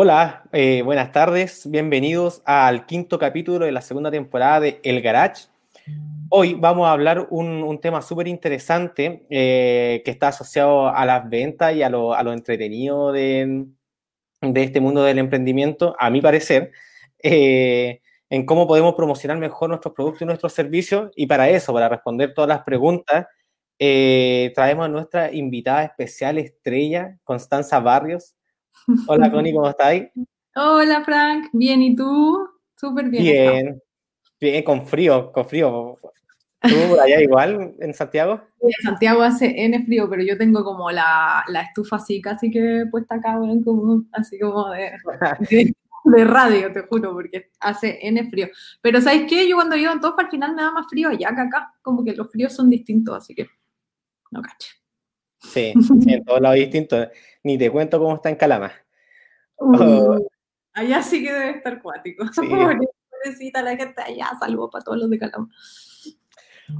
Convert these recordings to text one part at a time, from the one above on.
Hola, eh, buenas tardes, bienvenidos al quinto capítulo de la segunda temporada de El Garage. Hoy vamos a hablar un, un tema súper interesante eh, que está asociado a las ventas y a lo, a entretenido de, de, este mundo del emprendimiento, a mi parecer, eh, en cómo podemos promocionar mejor nuestros productos y nuestros servicios. Y para eso, para responder todas las preguntas, eh, traemos a nuestra invitada especial estrella, Constanza Barrios. Hola, Connie, ¿cómo estáis? Hola, Frank. Bien, ¿y tú? Súper bien. Bien, bien, con frío, con frío. ¿Tú allá igual en Santiago? En Santiago hace N frío, pero yo tengo como la, la estufa así casi que puesta acá, bueno, como, así como de, de, de, radio, te juro, porque hace N frío. Pero ¿sabes qué? Yo cuando vivo en Tofa al final me da más frío allá que acá, como que los fríos son distintos, así que no cacho. Sí, sí, en todos lados distintos. Ni te cuento cómo está en Calama. Uh, oh. Allá sí que debe estar cuático. Sí. Pobrecita la gente allá, saludos para todos los de Calama.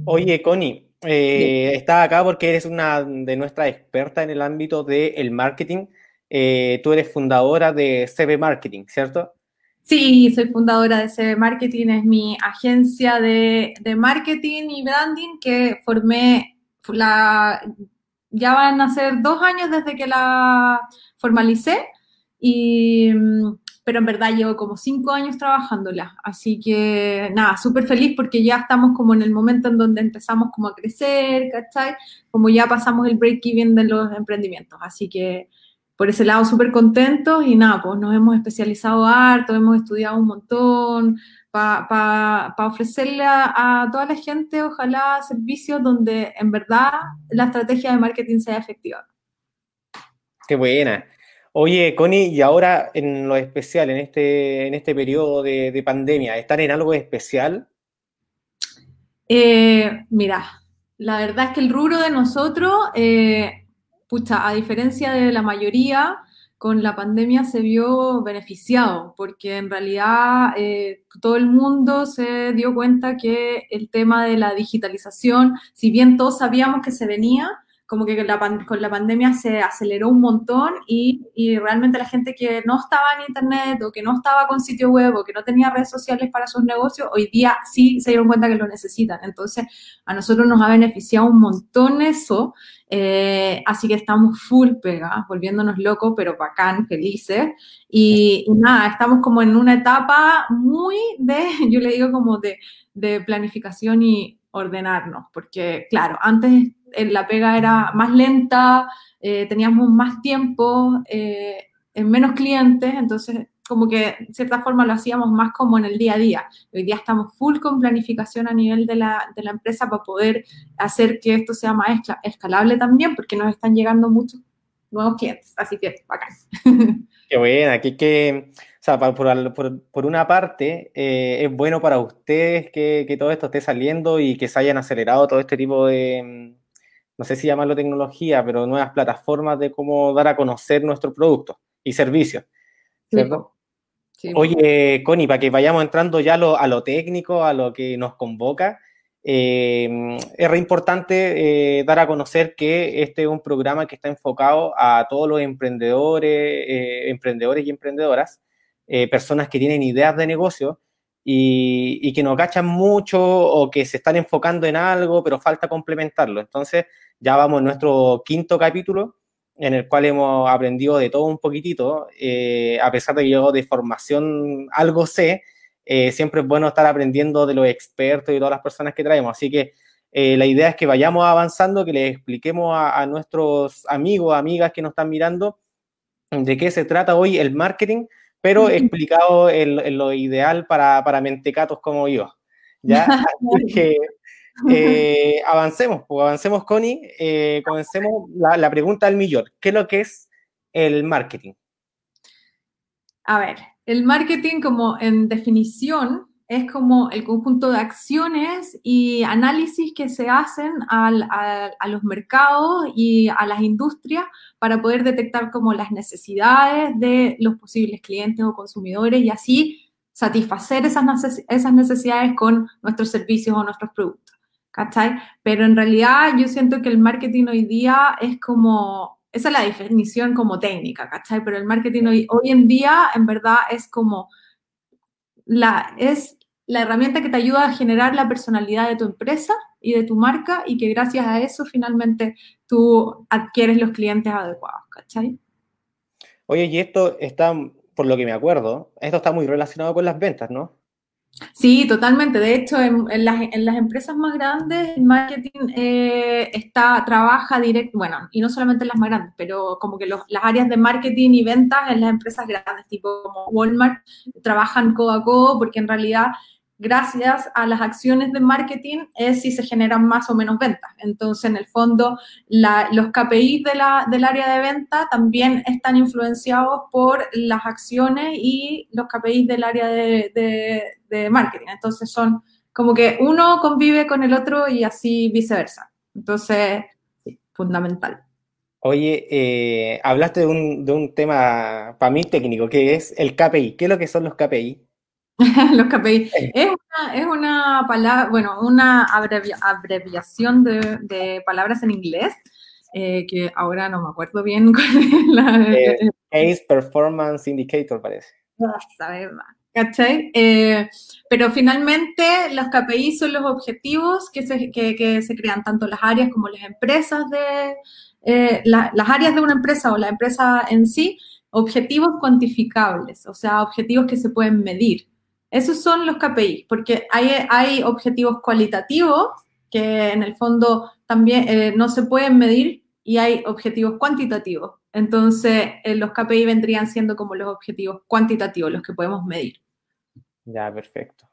Oye, Connie, eh, estás acá porque eres una de nuestras expertas en el ámbito del marketing. Eh, tú eres fundadora de CB Marketing, ¿cierto? Sí, soy fundadora de CB Marketing, es mi agencia de, de marketing y branding que formé la, ya van a ser dos años desde que la formalicé, y, pero en verdad llevo como cinco años trabajándola. Así que nada, súper feliz porque ya estamos como en el momento en donde empezamos como a crecer, ¿cachai? Como ya pasamos el break-even de los emprendimientos. Así que por ese lado súper contentos y nada, pues nos hemos especializado harto, hemos estudiado un montón, para pa, pa ofrecerle a, a, toda la gente, ojalá, servicios donde en verdad la estrategia de marketing sea efectiva. Qué buena. Oye, Connie, y ahora en lo especial, en este, en este periodo de, de pandemia, ¿están en algo especial? Eh, mira, la verdad es que el rubro de nosotros, eh, pucha, a diferencia de la mayoría, con la pandemia se vio beneficiado, porque en realidad eh, todo el mundo se dio cuenta que el tema de la digitalización, si bien todos sabíamos que se venía, como que la, con la pandemia se aceleró un montón y, y, realmente la gente que no estaba en internet o que no estaba con sitio web o que no tenía redes sociales para sus negocios, hoy día sí se dieron cuenta que lo necesitan. Entonces, a nosotros nos ha beneficiado un montón eso. Eh, así que estamos full pega, volviéndonos locos, pero bacán, felices. Y, y, nada, estamos como en una etapa muy de, yo le digo como de, planificación y ordenarnos, porque claro, antes la pega era más lenta, eh, teníamos más tiempo, eh, en menos clientes, entonces como que de cierta forma lo hacíamos más como en el día a día. Hoy día estamos full con planificación a nivel de la, de la empresa para poder hacer que esto sea más escalable también, porque nos están llegando muchos nuevos clientes, así que bacán. Qué buena, que, que o sea, por, por, por una parte, eh, es bueno para ustedes que, que, todo esto esté saliendo y que se hayan acelerado todo este tipo de, no sé si llamarlo tecnología, pero nuevas plataformas de cómo dar a conocer nuestros productos y servicios, ¿cierto? Sí. Oye, Connie, para que vayamos entrando ya lo, a lo técnico, a lo que nos convoca, eh, es re importante eh, dar a conocer que este es un programa que está enfocado a todos los emprendedores, eh, emprendedores y emprendedoras, eh, personas que tienen ideas de negocio y, que no cachan mucho o que se están enfocando en algo, pero falta complementarlo. Entonces, ya vamos en nuestro quinto capítulo, en el cual hemos aprendido de todo un poquitito, eh, a pesar de que yo de formación algo sé, eh, siempre es bueno estar aprendiendo de los expertos y de todas las personas que traemos. Así que eh, la idea es que vayamos avanzando, que les expliquemos a, a, nuestros amigos, amigas que nos están mirando, de qué se trata hoy el marketing, pero explicado en, en lo ideal para, para mentecatos como yo. ¿ya? Así que eh, avancemos, pues avancemos, Connie. Eh, comencemos la, pregunta del millón. ¿Qué es lo que es el marketing? A ver, el marketing como en definición es como el conjunto de acciones y análisis que se hacen a, los mercados y a las industrias para poder detectar como las necesidades de los posibles clientes o consumidores y así satisfacer esas necesidades con nuestros servicios o nuestros productos. ¿Cachai? Pero en realidad yo siento que el marketing hoy día es como esa es la definición como técnica, ¿cachai? Pero el marketing hoy, hoy en día, en verdad, es como la, es la herramienta que te ayuda a generar la personalidad de tu empresa y de tu marca y que gracias a eso finalmente tú adquieres los clientes adecuados, ¿cachai? Oye, y esto está, por lo que me acuerdo, esto está muy relacionado con las ventas, ¿no? Sí, totalmente. De hecho, en, las, empresas más grandes, el marketing eh, está, trabaja directo, bueno, y no solamente en las más grandes, pero como que las áreas de marketing y ventas en las empresas grandes, tipo como Walmart, trabajan codo a codo, porque en realidad gracias a las acciones de marketing es si se generan más o menos ventas. Entonces, en el fondo, los KPIs del área de venta también están influenciados por las acciones y los KPIs del área de, marketing. Entonces, son como que uno convive con el otro y así viceversa. Entonces, fundamental. Oye, eh, hablaste de un, de un tema para mí técnico, que es el KPI. ¿Qué es lo que son los KPI? los KPI. Es una, es una palabra, bueno, una abreviación de, palabras en inglés, eh, que ahora no me acuerdo bien cuál es la... Eh, Performance Indicator, parece. Verdad. ¿Cachai? Eh, pero finalmente los KPI son los objetivos que se, que, se crean tanto las áreas como las empresas de, eh, las áreas de una empresa o la empresa en sí, objetivos cuantificables, o sea, objetivos que se pueden medir. Esos son los KPI, porque hay, hay objetivos cualitativos que en el fondo también eh, no se pueden medir y hay objetivos cuantitativos. Entonces, eh, los KPI vendrían siendo como los objetivos cuantitativos, los que podemos medir. Ya, perfecto.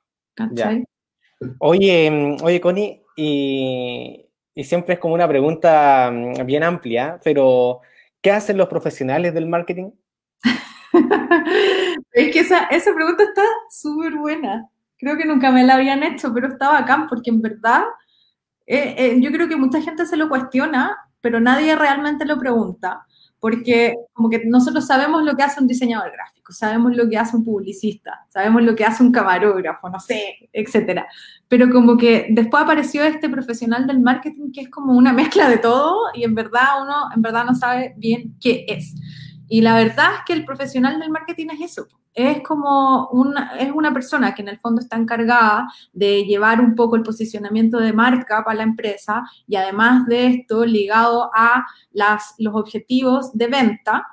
Oye, mm, oye, Connie, y, y siempre es como una pregunta mm, bien amplia, pero ¿qué hacen los profesionales del marketing? es que esa, esa pregunta está súper buena. Creo que nunca me la habían hecho, pero está bacán porque en verdad eh, eh, yo creo que mucha gente se lo cuestiona, pero nadie realmente lo pregunta. Porque como que nosotros sabemos lo que hace un diseñador gráfico, sabemos lo que hace un publicista, sabemos lo que hace un camarógrafo, no sé, etcétera. Pero como que después apareció este profesional del marketing que es como una mezcla de todo y en verdad uno en verdad no sabe bien qué es. Y la verdad es que el profesional del marketing es eso, es como una, es una persona que en el fondo está encargada de llevar un poco el posicionamiento de marca para la empresa y además de esto ligado a las, los objetivos de venta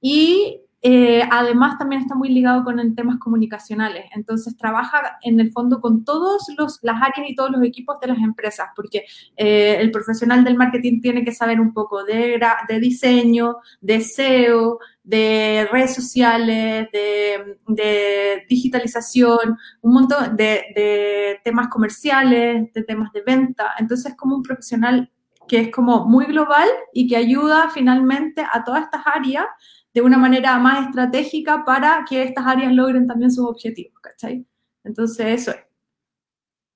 y eh, además también está muy ligado con el temas comunicacionales. Entonces trabaja en el fondo con todas las áreas y todos los equipos de las empresas, porque eh, el profesional del marketing tiene que saber un poco de, de diseño, de SEO, de redes sociales, de, digitalización, un montón de, de, temas comerciales, de temas de venta. Entonces es como un profesional que es como muy global y que ayuda finalmente a todas estas áreas de una manera más estratégica para que estas áreas logren también sus objetivos, ¿cachai? Entonces, eso es.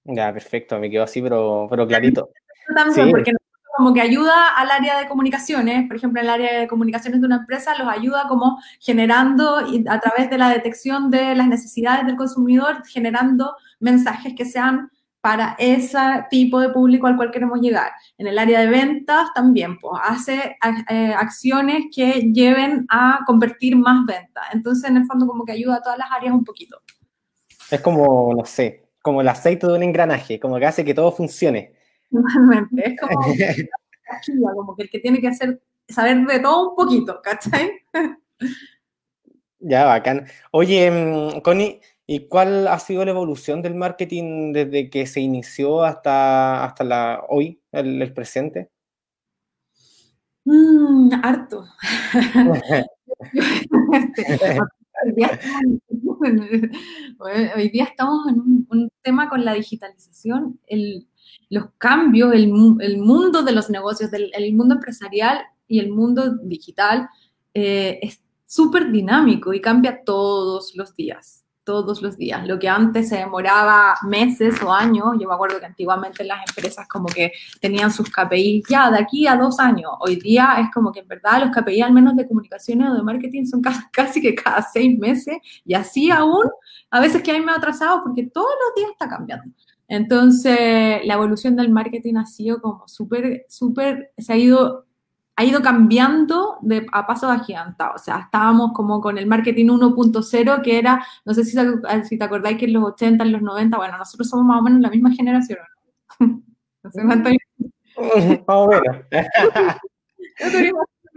Ya, perfecto, me quedó así, pero, pero clarito. También, porque como que ayuda al área de comunicaciones, por ejemplo, el área de comunicaciones de una empresa los ayuda como generando a través de la detección de las necesidades del consumidor, generando mensajes que sean para ese tipo de público al cual queremos llegar. En el área de ventas también, pues hace eh, acciones que lleven a convertir más ventas. Entonces, en el fondo, como que ayuda a todas las áreas un poquito. Es como, no sé, como el aceite de un engranaje, como que hace que todo funcione. Normalmente, es como, como que el que tiene que hacer, saber de todo un poquito, ¿cachai? Ya, bacán. Oye, mm, Connie, ¿Y cuál ha sido la evolución del marketing desde que se inició hasta, hasta la, hoy, el, presente? Mm, harto. hoy, día estamos, en un, tema con la digitalización, el, los cambios, el, el, mundo de los negocios, del, el mundo empresarial y el mundo digital eh, es súper dinámico y cambia todos los días todos los días. Lo que antes se demoraba meses o años, yo me acuerdo que antiguamente las empresas como que tenían sus KPIs ya de aquí a dos años. Hoy día es como que en verdad los KPIs al menos de comunicaciones o de marketing son casi, que cada seis meses y así aún a veces que hay me atrasado porque todos los días está cambiando. Entonces la evolución del marketing ha sido como súper, súper, se ha ido ha ido cambiando de, a pasos agigantados. O sea, estábamos como con el marketing 1.0, que era, no sé si, si, te acordáis que en los 80, en los 90, bueno, nosotros somos más o menos la misma generación. no sé cuánto. Más o menos.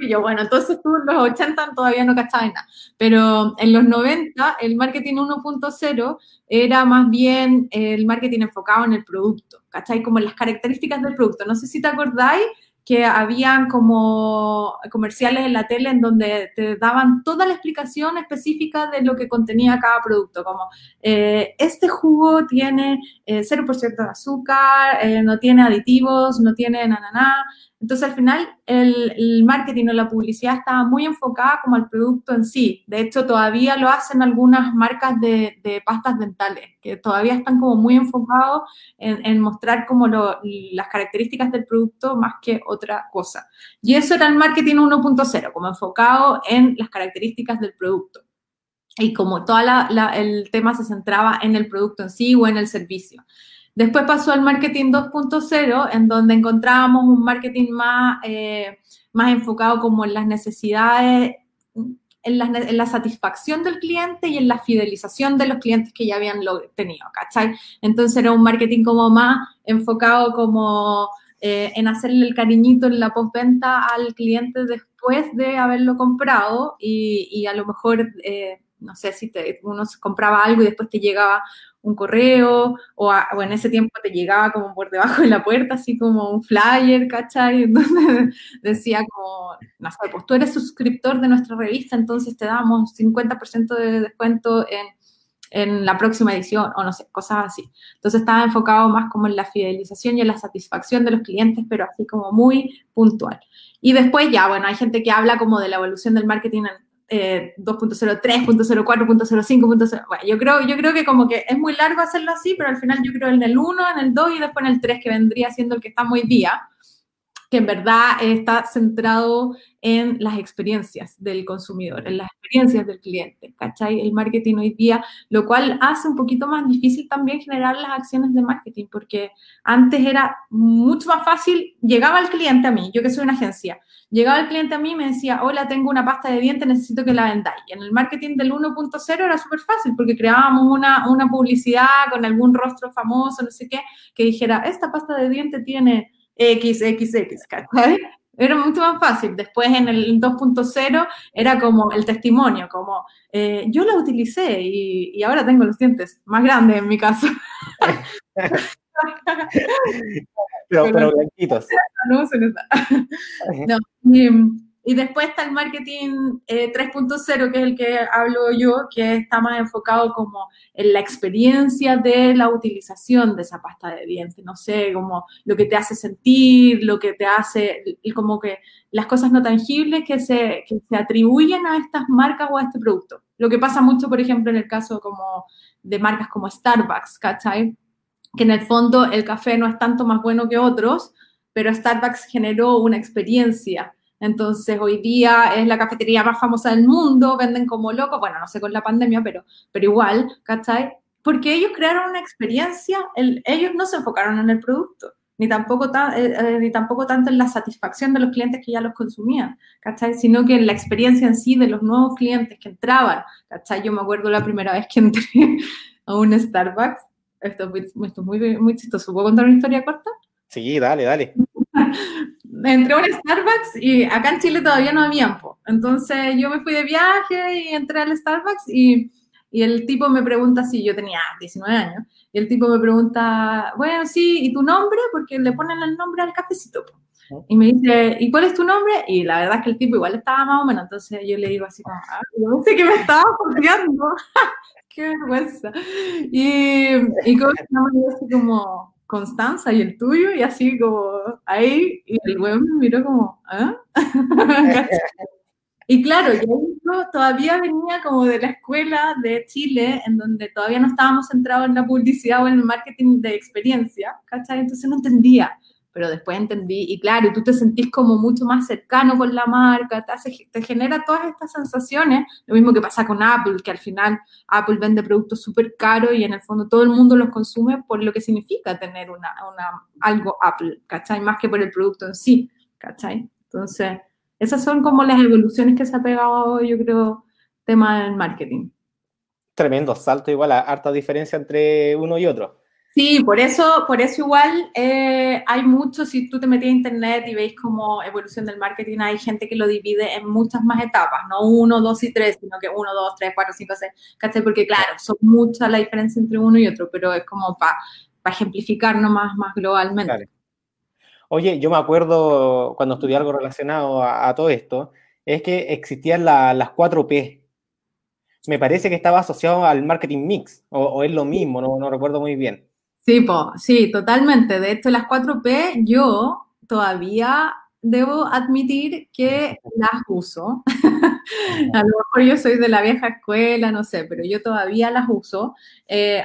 yo, bueno, entonces tú en los 80 todavía no cachabas nada, pero en los 90 el marketing 1.0 era más bien el marketing enfocado en el producto, ¿cachai? Como en las características del producto. No sé si te acordáis que habían como comerciales en la tele en donde te daban toda la explicación específica de lo que contenía cada producto, como eh, este jugo tiene eh, 0% de azúcar, eh, no tiene aditivos, no tiene nananá, entonces, al final, el, marketing o la publicidad estaba muy enfocada como al producto en sí. De hecho, todavía lo hacen algunas marcas de, pastas dentales, que todavía están como muy enfocados en, mostrar como las características del producto más que otra cosa. Y eso era el marketing 1.0, como enfocado en las características del producto. Y como todo el tema se centraba en el producto en sí o en el servicio. Después pasó al marketing 2.0, en donde encontrábamos un marketing más, eh, más enfocado como en las necesidades, en la, satisfacción del cliente y en la fidelización de los clientes que ya habían tenido, ¿cachai? Entonces era un marketing como más enfocado como eh, en hacerle el cariñito en la postventa al cliente después de haberlo comprado y, a lo mejor... Eh, no sé si uno compraba algo y después te llegaba un correo, o, en ese tiempo te llegaba como por debajo de la puerta, así como un flyer, ¿cachai? Entonces decía como, no sé, pues tú eres suscriptor de nuestra revista, entonces te damos 50% de descuento en, en la próxima edición, o no sé, cosas así. Entonces estaba enfocado más como en la fidelización y en la satisfacción de los clientes, pero así como muy puntual. Y después ya, bueno, hay gente que habla como de la evolución del marketing en, 2.0, 3.0, 4.0, 5.0. Bueno, yo creo, yo creo que como que es muy largo hacerlo así, pero al final yo creo en el 1, en el 2 y después en el 3, que vendría siendo el que está muy día, que en verdad está centrado en las experiencias del consumidor, en las experiencias del cliente, ¿cachai? El marketing hoy día, lo cual hace un poquito más difícil también generar las acciones de marketing, porque antes era mucho más fácil, llegaba el cliente a mí, yo que soy una agencia, llegaba el cliente a mí y me decía, hola, tengo una pasta de dientes, necesito que la vendáis. Y en el marketing del 1.0 era súper fácil, porque creábamos una, una publicidad con algún rostro famoso, no sé qué, que dijera, esta pasta de dientes tiene XXX, ¿cachai? Era mucho más fácil. Después en el 2.0 era como el testimonio, como eh, yo la utilicé y, ahora tengo los dientes más grandes en mi caso. pero, pero blanquitos. No, se No, y después está el marketing 3.0, eh, que es el que hablo yo, que está más enfocado como en la experiencia de la utilización de esa pasta de dientes, no sé, como lo que te hace sentir, lo que te hace, y como que las cosas no tangibles que se, que se atribuyen a estas marcas o a este producto. Lo que pasa mucho, por ejemplo, en el caso como de marcas como Starbucks, ¿cachai? Que en el fondo el café no es tanto más bueno que otros, pero Starbucks generó una experiencia entonces, hoy día es la cafetería más famosa del mundo, venden como locos, bueno, no sé con la pandemia, pero, pero igual, ¿cachai? Porque ellos crearon una experiencia, ellos no se enfocaron en el producto, ni tampoco, eh, eh, ni tampoco tanto en la satisfacción de los clientes que ya los consumían, ¿cachai? Sino que en la experiencia en sí de los nuevos clientes que entraban, ¿cachai? Yo me acuerdo la primera vez que entré a un Starbucks, esto, esto es muy, muy chistoso, ¿puedo contar una historia corta? Sí, dale, dale. Entré a un Starbucks y acá en Chile todavía no había tiempo. Entonces yo me fui de viaje y entré al Starbucks y, y, el tipo me pregunta si yo tenía 19 años. Y el tipo me pregunta, bueno, sí, ¿y tu nombre? Porque le ponen el nombre al cafecito. Y me dice, ¿y cuál es tu nombre? Y la verdad es que el tipo igual estaba más o menos. Entonces yo le digo así como, ah, yo que me estaba confiando. ¡Qué vergüenza! Y, y como, así como, Constanza y el tuyo, y así como ahí, y el güey me miró como, ¿ah? y claro, yo todavía venía como de la escuela de Chile, en donde todavía no estábamos centrados en la publicidad o en el marketing de experiencia, ¿cachai? Entonces no entendía pero después entendí, y claro, tú te sentís como mucho más cercano con la marca, te, te genera todas estas sensaciones, lo mismo que pasa con Apple, que al final Apple vende productos súper caros y en el fondo todo el mundo los consume por lo que significa tener una, algo Apple, ¿cachai? Más que por el producto en sí, ¿cachai? Entonces, Esas son como las evoluciones que se ha pegado, yo creo, tema del marketing. Tremendo salto, igual, harta diferencia entre uno y otro. Sí, por eso, por eso igual eh, hay mucho, si tú te metes a internet y veis como evolución del marketing, hay gente que lo divide en muchas más etapas, no uno, dos y tres, sino que uno, dos, tres, cuatro, cinco, seis, ¿cachai? Porque claro, son muchas la diferencia entre uno y otro, pero es como para ejemplificar nomás más globalmente. Oye, yo me acuerdo cuando estudié algo relacionado a, todo esto, es que existían las cuatro P. Me parece que estaba asociado al marketing mix, o, es lo mismo, no, no recuerdo muy bien. Sí, sí, totalmente. De hecho, las 4P yo todavía debo admitir que las uso. a lo mejor yo soy de la vieja escuela, no sé, pero yo todavía las uso. Eh,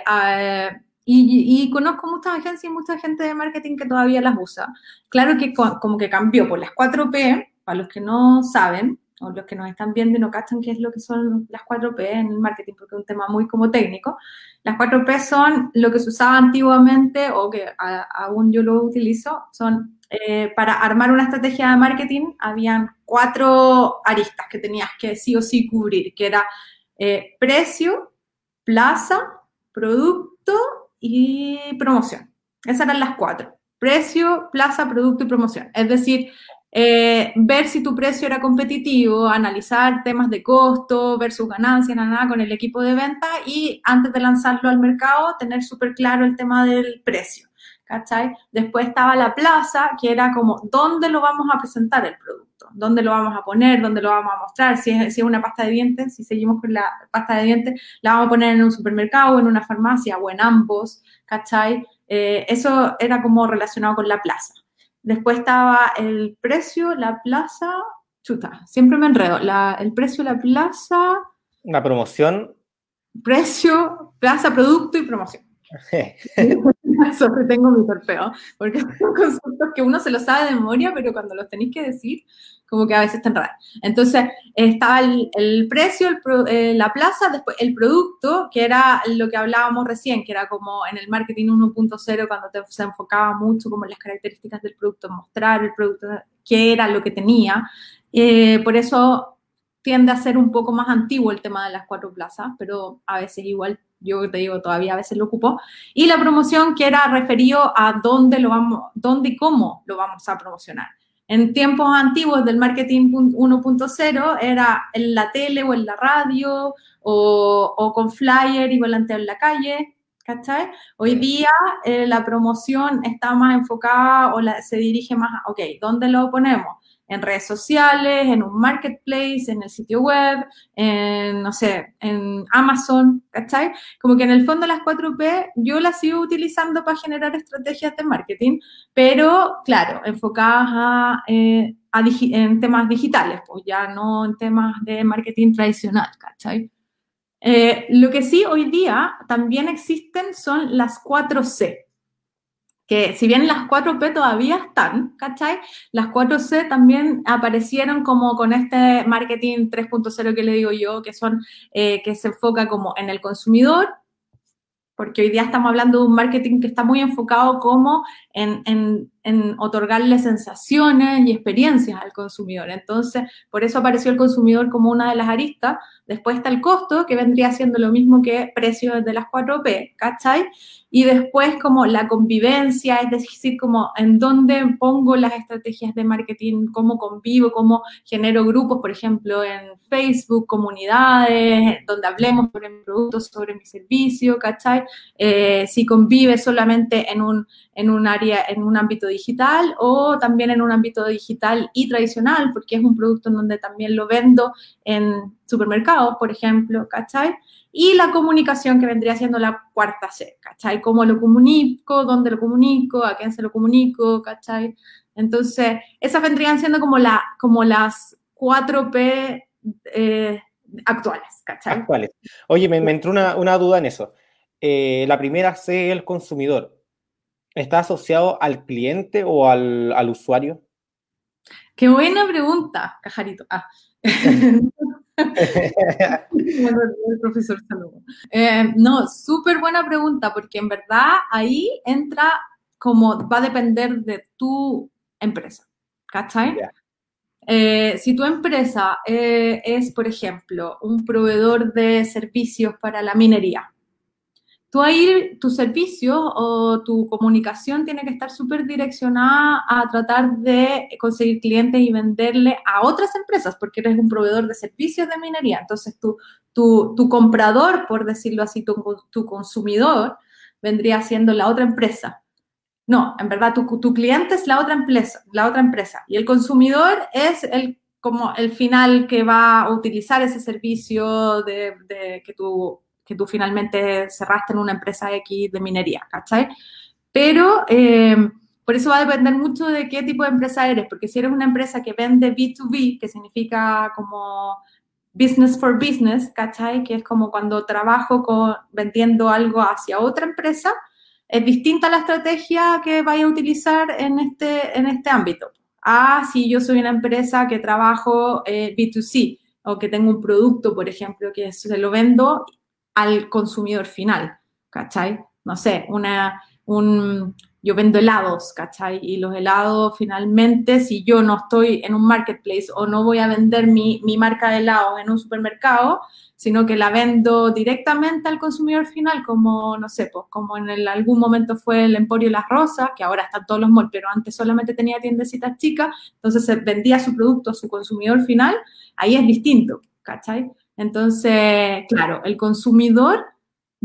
y, conozco muchas agencias y mucha gente de marketing que todavía las usa. Claro que como que cambió por las 4P, para los que no saben, o los que nos están viendo y no cachan qué es lo que son las 4P en el marketing, porque es un tema muy como técnico. Las 4P son lo que se usaba antiguamente o que aún yo lo utilizo, son eh, para armar una estrategia de marketing, habían cuatro aristas que tenías que sí o sí cubrir, que era eh, precio, plaza, producto y promoción. Esas eran las cuatro. Precio, plaza, producto y promoción. Es decir, eh, ver si tu precio era competitivo, analizar temas de costo, ver sus ganancias, nada, con el equipo de venta y antes de lanzarlo al mercado, tener súper claro el tema del precio. ¿Cachai? Después estaba la plaza, que era como, ¿dónde lo vamos a presentar el producto? ¿Dónde lo vamos a poner? ¿Dónde lo vamos a mostrar? Si es, si es una pasta de dientes, si seguimos con la pasta de dientes, la vamos a poner en un supermercado, en una farmacia o en ambos, ¿cachai? Eh, eso era como relacionado con la plaza. Después estaba el precio, la plaza, chuta, siempre me enredo. el precio, la plaza. La promoción. Precio, plaza, producto y promoción. Sobre tengo mi torpeo, porque son conceptos que uno se los sabe de memoria, pero cuando los tenéis que decir, como que a veces te enredan. Entonces, estaba el, precio, eh, la plaza, después el producto, que era lo que hablábamos recién, que era como en el marketing 1.0, cuando se enfocaba mucho como las características del producto, mostrar el producto, qué era lo que tenía. Eh, por eso tiende a ser un poco más antiguo el tema de las cuatro plazas, pero a veces igual yo te digo, todavía a veces lo ocupo, y la promoción que era referido a dónde lo vamos, dónde y cómo lo vamos a promocionar. En tiempos antiguos del marketing 1.0 era en la tele o en la radio o, con flyer y volanteo en la calle, ¿cachai? Hoy día eh, la promoción está más enfocada o se dirige más a, ok, ¿dónde lo ponemos? En redes sociales, en un marketplace, en el sitio web, en, no sé, en Amazon, ¿cachai? Como que en el fondo las 4P yo las sigo utilizando para generar estrategias de marketing, pero claro, enfocadas eh, en temas digitales, pues ya no en temas de marketing tradicional, ¿cachai? Eh, lo que sí hoy día también existen son las 4C, que si bien las 4P todavía están, ¿cachai? Las 4C también aparecieron como con este marketing 3.0 que le digo yo, que son, eh, que se enfoca como en el consumidor, porque hoy día estamos hablando de un marketing que está muy enfocado como en, en, en, otorgarle sensaciones y experiencias al consumidor. Entonces, por eso apareció el consumidor como una de las aristas. Después está el costo, que vendría siendo lo mismo que precio de las 4P, ¿cachai? Y después como la convivencia, es decir, como en dónde pongo las estrategias de marketing, cómo convivo, cómo genero grupos, por ejemplo, en Facebook, comunidades, donde hablemos sobre mi producto, sobre mi servicio, ¿cachai? Eh, si convive solamente en un, en un área, en un ámbito digital o también en un ámbito digital y tradicional, porque es un producto en donde también lo vendo en supermercados, por ejemplo, ¿cachai? Y la comunicación que vendría siendo la cuarta C, ¿cachai? ¿Cómo lo comunico? ¿Dónde lo comunico? ¿A quién se lo comunico? ¿cachai? Entonces, esas vendrían siendo como, la, como las 4P eh, actuales, ¿cachai? Actuales. Oye, me, entró una, duda en eso. Eh, la primera C, el consumidor. ¿Está asociado al cliente o al, al usuario? Qué buena pregunta, Cajarito. Ah. el profesor eh, no, súper buena pregunta, porque en verdad ahí entra como va a depender de tu empresa. ¿Cachai? Eh, si tu empresa eh, es, por ejemplo, un proveedor de servicios para la minería, tú ahí, tu servicio o tu comunicación tiene que estar súper direccionada a tratar de conseguir clientes y venderle a otras empresas, porque eres un proveedor de servicios de minería. Entonces, tu, tu, tu comprador, por decirlo así, tu, tu, consumidor, vendría siendo la otra empresa. No, en verdad, tu, cliente es la otra empresa, la otra empresa. Y el consumidor es el como el final que va a utilizar ese servicio de que tú que tú finalmente cerraste en una empresa X de minería, ¿cachai? Pero eh, por eso va a depender mucho de qué tipo de empresa eres, porque si eres una empresa que vende B2B, que significa como business for business, ¿cachai? Que es como cuando trabajo vendiendo algo hacia otra empresa, es distinta la estrategia que vaya a utilizar en este, en este ámbito. Ah, si yo soy una empresa que trabajo eh, B2C o que tengo un producto, por ejemplo, que se lo vendo al consumidor final, ¿cachai? No sé, una, un, yo vendo helados, ¿cachai? Y los helados finalmente, si yo no estoy en un marketplace o no voy a vender mi, mi marca de helados en un supermercado, sino que la vendo directamente al consumidor final, como, no sé, pues como en algún momento fue el Emporio Las Rosas, que ahora están todos los malls, pero antes solamente tenía tiendecitas chicas, entonces vendía su producto a su consumidor final, ahí es distinto, ¿cachai? Entonces, claro, el consumidor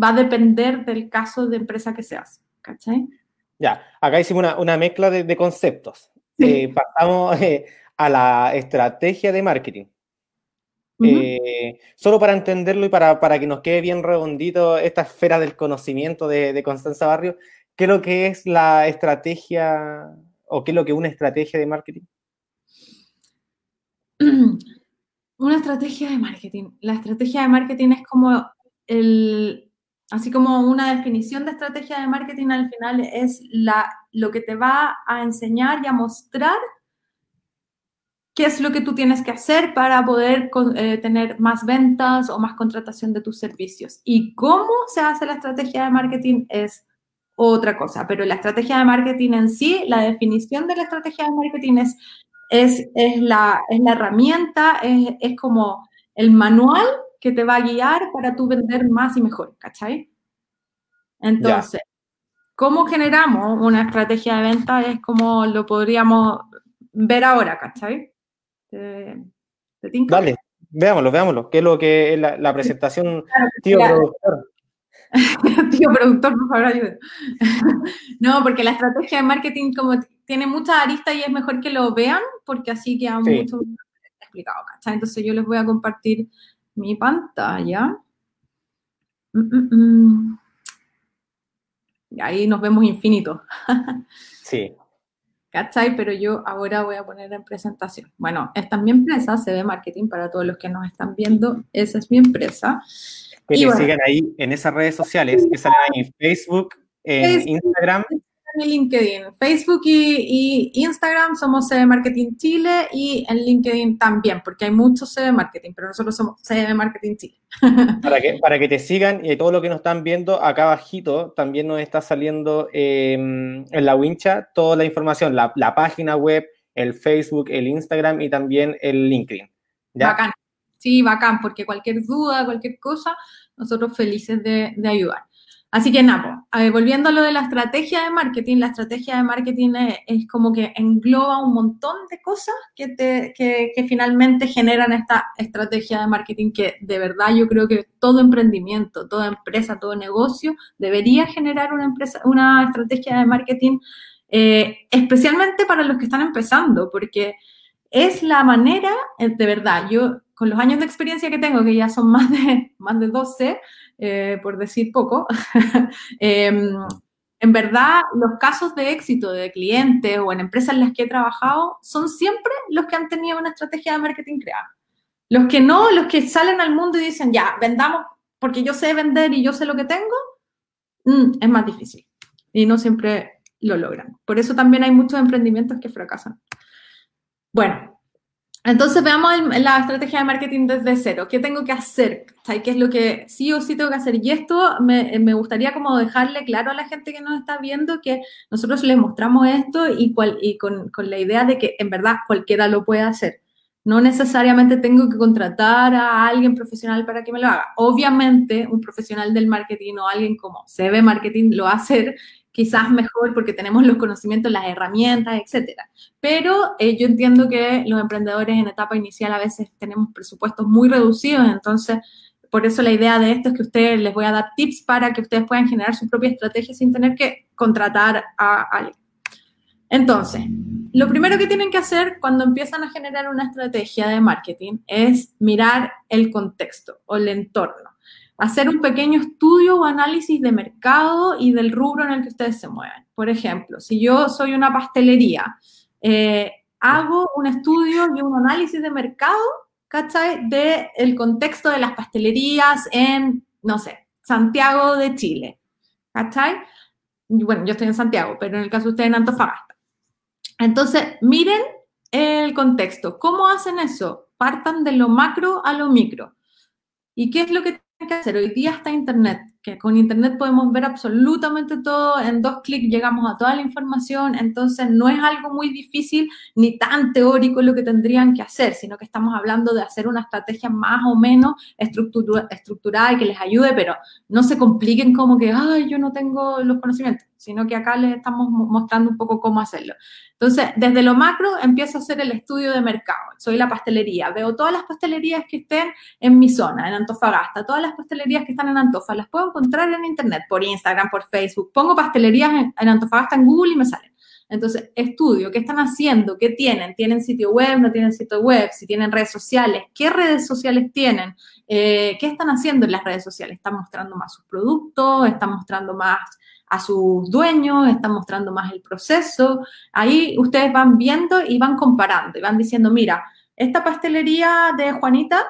va a depender del caso de empresa que seas, ¿cachai? Ya, acá hicimos una, mezcla de, conceptos. Eh, pasamos eh, a la estrategia de marketing. Eh, solo para entenderlo y para, que nos quede bien redondito esta esfera del conocimiento de, de Constanza Barrio, ¿qué es lo que es la estrategia o qué es lo que es una estrategia de marketing? Una estrategia de marketing. La estrategia de marketing es como el, así como una definición de estrategia de marketing al final es la, lo que te va a enseñar y a mostrar qué es lo que tú tienes que hacer para poder eh, tener más ventas o más contratación de tus servicios. Y cómo se hace la estrategia de marketing es otra cosa, pero la estrategia de marketing en sí, la definición de la estrategia de marketing es es, la, es la herramienta, es, como el manual que te va a guiar para tú vender más y mejor, ¿cachai? Entonces, ¿cómo generamos una estrategia de venta? Es como lo podríamos ver ahora, ¿cachai? ¿Te, Dale, veámoslo, veámoslo. ¿Qué es lo que es la, presentación, tío productor? tío productor, por favor, ayuda. no, porque la estrategia de marketing, como tiene muchas aristas y es mejor que lo vean porque así queda mucho explicado, ¿cachai? Entonces yo les voy a compartir mi pantalla. Mm, mm, mm. Y ahí nos vemos infinito. sí. ¿Cachai? Pero yo ahora voy a poner en presentación. Bueno, esta es mi empresa, se ve marketing para todos los que nos están viendo. Esa es mi empresa. Que y sigan ahí en esas redes sociales que salen en Facebook, en Instagram mi LinkedIn. Facebook y, Instagram somos CB Marketing Chile y en LinkedIn también, porque hay muchos CB Marketing, pero nosotros somos CB Marketing Chile. Para que, para que te sigan y todo lo que nos están viendo acá abajito, también nos está saliendo em, en la wincha toda la información, la, página web, el Facebook, el Instagram y también el LinkedIn. Bacán. Sí, bacán, porque cualquier duda, cualquier cosa, nosotros felices de, de ayudar. Así que nada, volviendo a lo de la estrategia de marketing, la estrategia de marketing es, como que engloba un montón de cosas que, te, que, finalmente generan esta estrategia de marketing que de verdad yo creo que todo emprendimiento, toda empresa, todo negocio debería generar una, empresa, una estrategia de marketing, eh, especialmente para los que están empezando, porque es la manera, eh, de verdad, yo con los años de experiencia que tengo, que ya son más de, más de 12, eh, por decir poco, em, en verdad los casos de éxito de clientes o en empresas en las que he trabajado son siempre los que han tenido una estrategia de marketing creada. Los que no, los que salen al mundo y dicen, ya, vendamos porque yo sé vender y yo sé lo que tengo, mm, es más difícil. Y no siempre lo logran. Por eso también hay muchos emprendimientos que fracasan. Bueno, entonces veamos la estrategia de marketing desde cero. ¿Qué tengo que hacer? ¿Qué es lo que sí o sí tengo que hacer? Y esto me, me, gustaría como dejarle claro a la gente que nos está viendo que nosotros les mostramos esto y, cual, y con, con, la idea de que en verdad cualquiera lo puede hacer. No necesariamente tengo que contratar a alguien profesional para que me lo haga. Obviamente, un profesional del marketing o alguien como CB Marketing lo va a hacer quizás mejor porque tenemos los conocimientos, las herramientas, etcétera. Pero eh, yo entiendo que los emprendedores en etapa inicial a veces tenemos presupuestos muy reducidos, entonces por eso la idea de esto es que ustedes les voy a dar tips para que ustedes puedan generar su propia estrategia sin tener que contratar a alguien. Entonces, lo primero que tienen que hacer cuando empiezan a generar una estrategia de marketing es mirar el contexto o el entorno hacer un pequeño estudio o análisis de mercado y del rubro en el que ustedes se mueven. Por ejemplo, si yo soy una pastelería, eh, hago un estudio y un análisis de mercado, ¿cachai? De el contexto de las pastelerías en, no sé, Santiago de Chile, ¿cachai? Bueno, yo estoy en Santiago, pero en el caso de ustedes en Antofagasta. Entonces, miren el contexto. ¿Cómo hacen eso? Partan de lo macro a lo micro. ¿Y qué es lo que que hacer. Hoy día está Internet, que con Internet podemos ver absolutamente todo, en dos clics llegamos a toda la información, entonces no es algo muy difícil ni tan teórico lo que tendrían que hacer, sino que estamos hablando de hacer una estrategia más o menos estructurada y que les ayude, pero no se compliquen como que, ay, yo no tengo los conocimientos, sino que acá les estamos mostrando un poco cómo hacerlo. Entonces, desde lo macro empiezo a hacer el estudio de mercado. Soy la pastelería, veo todas las pastelerías que estén en mi zona, en Antofagasta, todas las pastelerías que están en Antofa, las puedo encontrar en internet, por Instagram, por Facebook. Pongo pastelerías en, Antofagasta en Google y me salen. Entonces, estudio qué están haciendo, qué tienen, tienen sitio web, no tienen sitio web, si tienen redes sociales, qué redes sociales tienen, eh, qué están haciendo en las redes sociales, están mostrando más sus productos, están mostrando más a sus dueños, están mostrando más el proceso. Ahí ustedes van viendo y van comparando y van diciendo, mira, esta pastelería de Juanita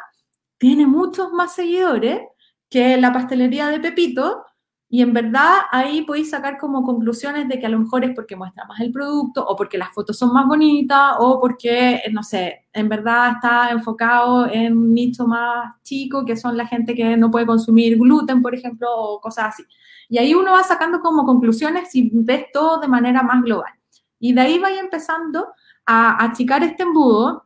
tiene muchos más seguidores que la pastelería de Pepito y en verdad ahí podéis sacar como conclusiones de que a lo mejor es porque muestra más el producto o porque las fotos son más bonitas o porque, no sé, en verdad está enfocado en un nicho más chico que son la gente que no puede consumir gluten, por ejemplo, o cosas así. Y ahí uno va sacando como conclusiones y ves todo de manera más global. Y de ahí vaya empezando a achicar este embudo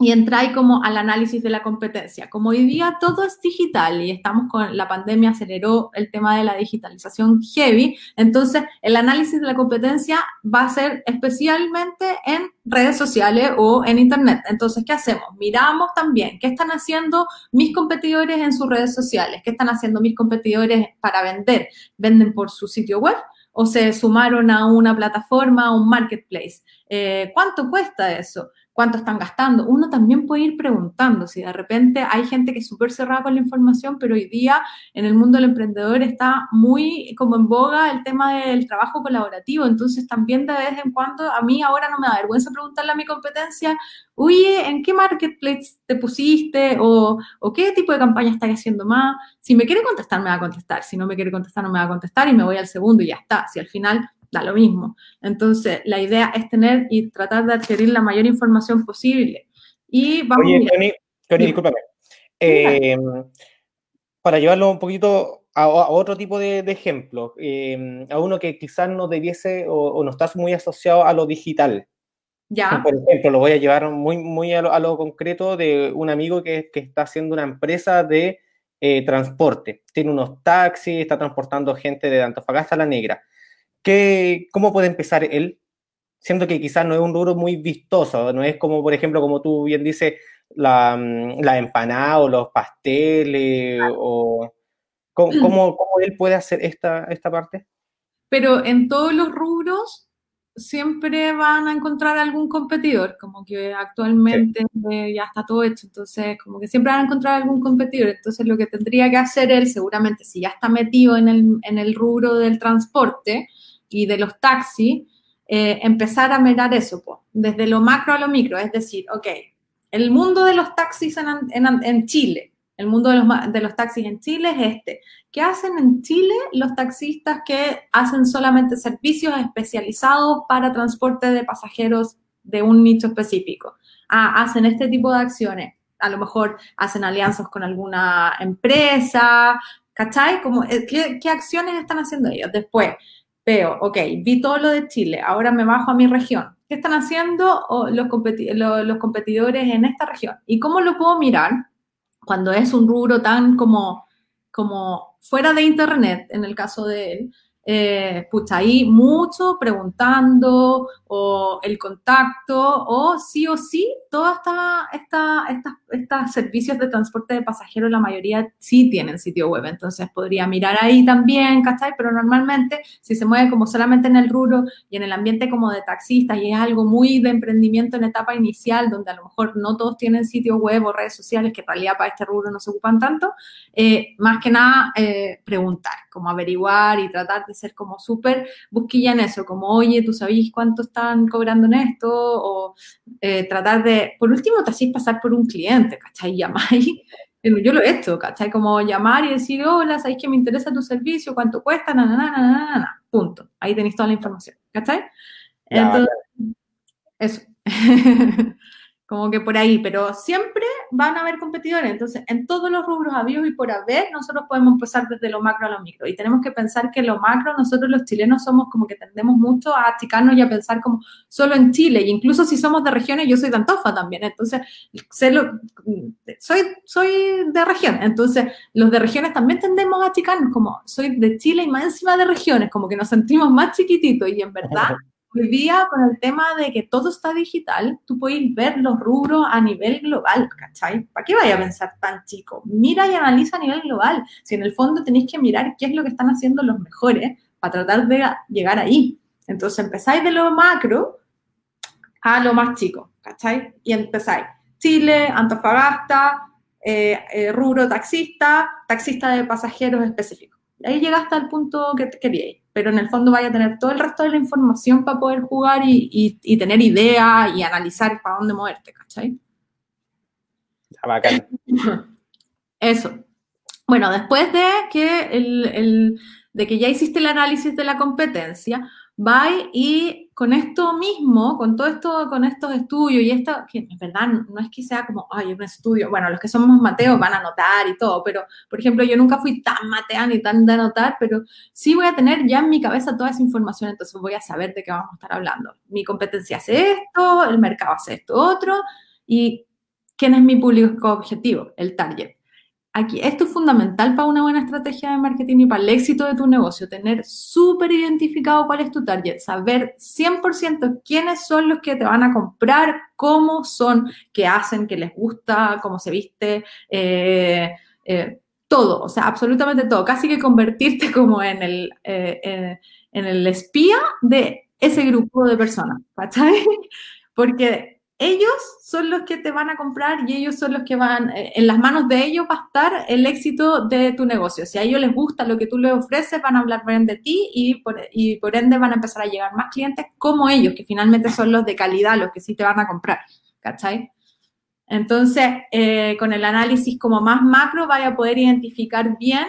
y entrar como al análisis de la competencia. Como hoy día todo es digital y estamos con la pandemia aceleró el tema de la digitalización heavy, entonces el análisis de la competencia va a ser especialmente en redes sociales o en internet. Entonces, ¿qué hacemos? Miramos también qué están haciendo mis competidores en sus redes sociales, qué están haciendo mis competidores para vender. ¿Venden por su sitio web? o se sumaron a una plataforma, a un marketplace. Eh, ¿Cuánto cuesta eso? Cuánto están gastando. Uno también puede ir preguntando si de repente hay gente que es súper cerrada con la información, pero hoy día en el mundo del emprendedor está muy como en boga el tema del trabajo colaborativo. Entonces también de vez en cuando a mí ahora no me da vergüenza preguntarle a mi competencia, oye, ¿en qué marketplace te pusiste? O, qué tipo de campaña estás haciendo más. Si me quiere contestar, me va a contestar. Si no me quiere contestar, no me va a contestar y me voy al segundo y ya está. Si al final da lo mismo. Entonces, la idea es tener y tratar de adquirir la mayor información posible. Y vamos Oye, Connie, discúlpame. Em, para llevarlo un poquito a, otro tipo de, ejemplo, em, a uno que quizás no debiese o, no estás muy asociado a lo digital. Ya. Por ejemplo, lo voy a llevar muy, muy a, lo, concreto de un amigo que, que está haciendo una empresa de eh, transporte. Tiene unos taxis, está transportando gente de Antofagasta a La Negra. ¿Qué, ¿Cómo puede empezar él? Siendo que quizás no es un rubro muy vistoso, no es como, por ejemplo, como tú bien dices, la, mm, la empanada o los pasteles, o ¿cómo, cómo, él puede hacer esta, esta parte? Pero en todos los rubros siempre van a encontrar algún competidor, como que actualmente ya está todo hecho, entonces como que siempre van a encontrar algún competidor, entonces lo que tendría que hacer él seguramente si ya está metido en el, en el rubro del transporte, y de los taxis, eh, empezar a mirar eso, desde lo macro a lo micro, es decir, ok, el mundo de los taxis en, Chile, el mundo de los, de los, taxis en Chile es este. ¿Qué hacen en Chile los taxistas que hacen solamente servicios especializados para transporte de pasajeros de un nicho específico? Ah, hacen este tipo de acciones. A lo mejor hacen alianzas con alguna empresa, ¿cachai? Como, eh, ¿qué, ¿Qué acciones están haciendo ellos? Después, veo, ok, vi todo lo de Chile, ahora me bajo a mi región. ¿Qué están haciendo los, los competidores en esta región? ¿Y cómo lo puedo mirar cuando es un rubro tan como, como fuera de Internet, en el caso de él? Eh, pucha, ahí mucho preguntando o el contacto o sí o sí, todos estos servicios de transporte de pasajeros, la mayoría sí tienen sitio web, entonces podría mirar ahí también, ¿cachai? Pero normalmente si se mueve como solamente en el rubro y en el ambiente como de taxistas y es algo muy de emprendimiento en etapa inicial, donde a lo mejor no todos tienen sitio web o redes sociales, que en realidad para este rubro no se ocupan tanto, eh, más que nada eh, preguntar, como averiguar y tratar de ser como súper busquilla en eso, como, oye, ¿tú sabéis cuánto están cobrando en esto? O eh, tratar de, por último, te hacéis pasar por un cliente, ¿cachai? Llamáis. Yo lo he hecho, ¿cachai? Como llamar y decir, hola, ¿sabéis que me interesa tu servicio? ¿Cuánto cuesta? Na, na, na, na, Punto. Ahí tenéis toda la información, ¿cachai? Entonces, eso. como que por ahí, pero siempre van a haber competidores. Entonces, en todos los rubros habidos y por haber, nosotros podemos empezar desde lo macro a lo micro. Y tenemos que pensar que lo macro, nosotros los chilenos somos como que tendemos mucho a achicarnos y a pensar como solo en Chile. Y incluso si somos de regiones, yo soy de también. Entonces, soy, soy de región. Entonces, los de regiones también tendemos a achicarnos como soy de Chile y más encima de regiones, como que nos sentimos más chiquititos. Y en verdad... Hoy día, con el tema de que todo está digital, tú puedes ver los rubros a nivel global, ¿cachai? ¿Para qué vaya a pensar tan chico? Mira y analiza a nivel global. Si en el fondo tenéis que mirar qué es lo que están haciendo los mejores para tratar de llegar ahí. Entonces empezáis de lo macro a lo más chico, ¿cachai? Y empezáis. Chile, Antofagasta, eh, eh, rubro taxista, taxista de pasajeros específicos. Ahí llegaste al punto que queríais pero en el fondo vaya a tener todo el resto de la información para poder jugar y, y, tener ideas y analizar para dónde moverte, ¿cachai? Bacán. Eso. Bueno, después de que, el, el, de que ya hiciste el análisis de la competencia, va y con esto mismo, con todo esto, con estos estudios y esto, que en verdad no es que sea como, ay, un estudio, bueno, los que somos mateos van a anotar y todo, pero, por ejemplo, yo nunca fui tan matea ni tan de anotar, pero sí voy a tener ya en mi cabeza toda esa información, entonces voy a saber de qué vamos a estar hablando. Mi competencia hace esto, el mercado hace esto otro, y quién es mi público objetivo, el target. Aquí, esto es fundamental para una buena estrategia de marketing y para el éxito de tu negocio, tener súper identificado cuál es tu target, saber 100% quiénes son los que te van a comprar, cómo son, qué hacen, qué les gusta, cómo se viste, eh, eh, todo, o sea, absolutamente todo, casi que convertirte como en el, eh, en el espía de ese grupo de personas, ¿cachai? Porque ellos son los que te van a comprar y ellos son los que van, eh, en las manos de ellos va a estar el éxito de tu negocio. Si a ellos les gusta lo que tú les ofreces, van a hablar bien de ti y por, ende van a empezar a llegar más clientes como ellos, que finalmente son los de calidad, los que sí te van a comprar. ¿Cachai? Entonces, eh, con el análisis como más macro, vaya a poder identificar bien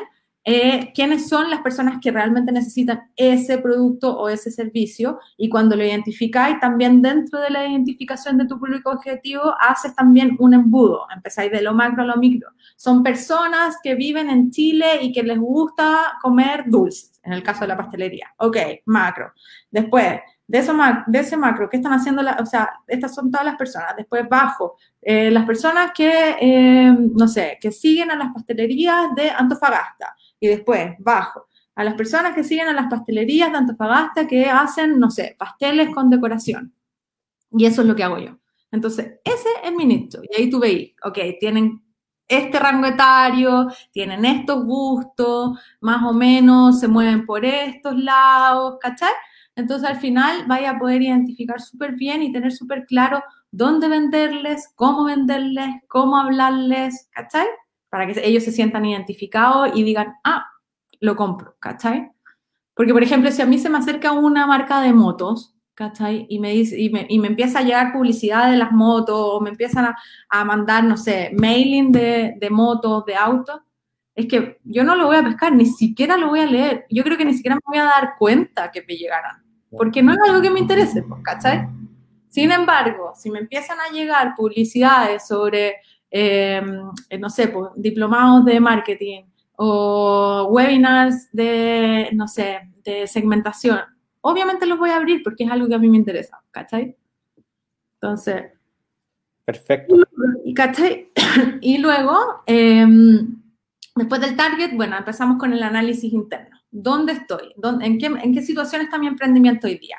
eh, quiénes son las personas que realmente necesitan ese producto o ese servicio y cuando lo identificáis también dentro de la identificación de tu público objetivo haces también un embudo, empezáis de lo macro a lo micro. Son personas que viven en Chile y que les gusta comer dulces, en el caso de la pastelería. Ok, macro. Después, de, eso, de ese macro, ¿qué están haciendo? o sea, estas son todas las personas. Después bajo, eh, las personas que, eh, no sé, que siguen a las pastelerías de Antofagasta y después bajo a las personas que siguen a las pastelerías de Antofagasta que hacen, no sé, pasteles con decoración. Y eso es lo que hago yo. Entonces, ese es mi nicho. Y ahí tú veis, ok, tienen este rango etario, tienen estos gustos, más o menos se mueven por estos lados, ¿cachai? Entonces al final vaya a poder identificar súper bien y tener súper claro dónde venderles, cómo venderles, cómo hablarles, ¿cachai? Para que ellos se sientan identificados y digan, ah, lo compro, ¿cachai? Porque, por ejemplo, si a mí se me acerca una marca de motos, ¿cachai? Y me, dice, y me, y me empieza a llegar publicidad de las motos, o me empiezan a, a mandar, no sé, mailing de, de motos, de autos, es que yo no lo voy a pescar, ni siquiera lo voy a leer. Yo creo que ni siquiera me voy a dar cuenta que me llegaran, porque no es algo que me interese, pues, ¿cachai? Sin embargo, si me empiezan a llegar publicidades sobre Em, no sé, pues, diplomados de marketing o webinars de, no sé, de segmentación obviamente los voy a abrir porque es algo que a mí me interesa, ¿cachai? Entonces... Perfecto. Y, ¿cachai? y luego, em, después del target, bueno, empezamos con el análisis interno. ¿Dónde estoy? en, qué, ¿En situación está mi emprendimiento hoy día?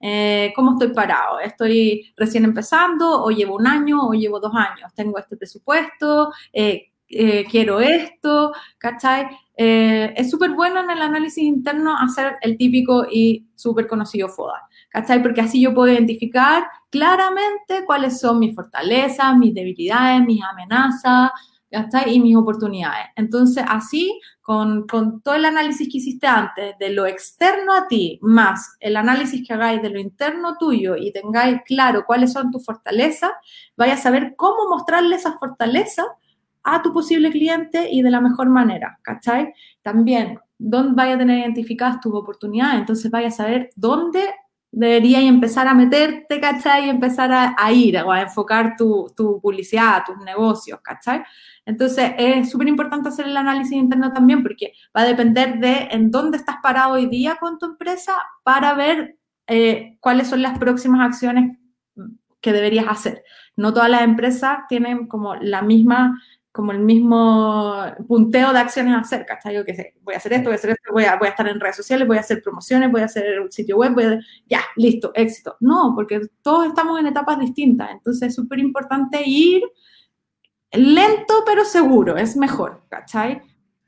Eh, ¿Cómo estoy parado? ¿Estoy recién empezando o llevo un año o llevo dos años? ¿Tengo este presupuesto? Eh, eh, quiero esto, ¿cachai? es súper bueno en el análisis interno hacer el típico y súper conocido FODA, ¿cachai? Porque así yo puedo identificar claramente cuáles son mis fortalezas, mis debilidades, mis amenazas, ¿cachai? Y mis oportunidades. Entonces, así con, todo el análisis que hiciste antes de lo externo a ti, más el análisis que hagáis de lo interno tuyo y tengáis claro cuáles son tus fortalezas, vaya a saber cómo mostrarle esas fortalezas a tu posible cliente y de la mejor manera, ¿cachai? También, dónde vaya a tener identificadas tus oportunidades, entonces vaya a saber dónde deberías empezar a meterte, ¿cachai? Y empezar a, ir o a enfocar tu, tu, publicidad, tus negocios, ¿cachai? Entonces, es súper importante hacer el análisis interno también porque va a depender de en dónde estás parado hoy día con tu empresa para ver eh, cuáles son las próximas acciones que deberías hacer. No todas las empresas tienen como la misma como el mismo punteo de acciones a hacer, ¿cachai? Yo qué sé, voy a hacer esto, voy a hacer esto, voy a, voy a estar en redes sociales, voy a hacer promociones, voy a hacer un sitio web, voy a, ya, listo, éxito. No, porque todos estamos en etapas distintas, entonces es súper importante ir lento pero seguro, es mejor, ¿cachai?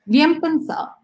Bien pensado.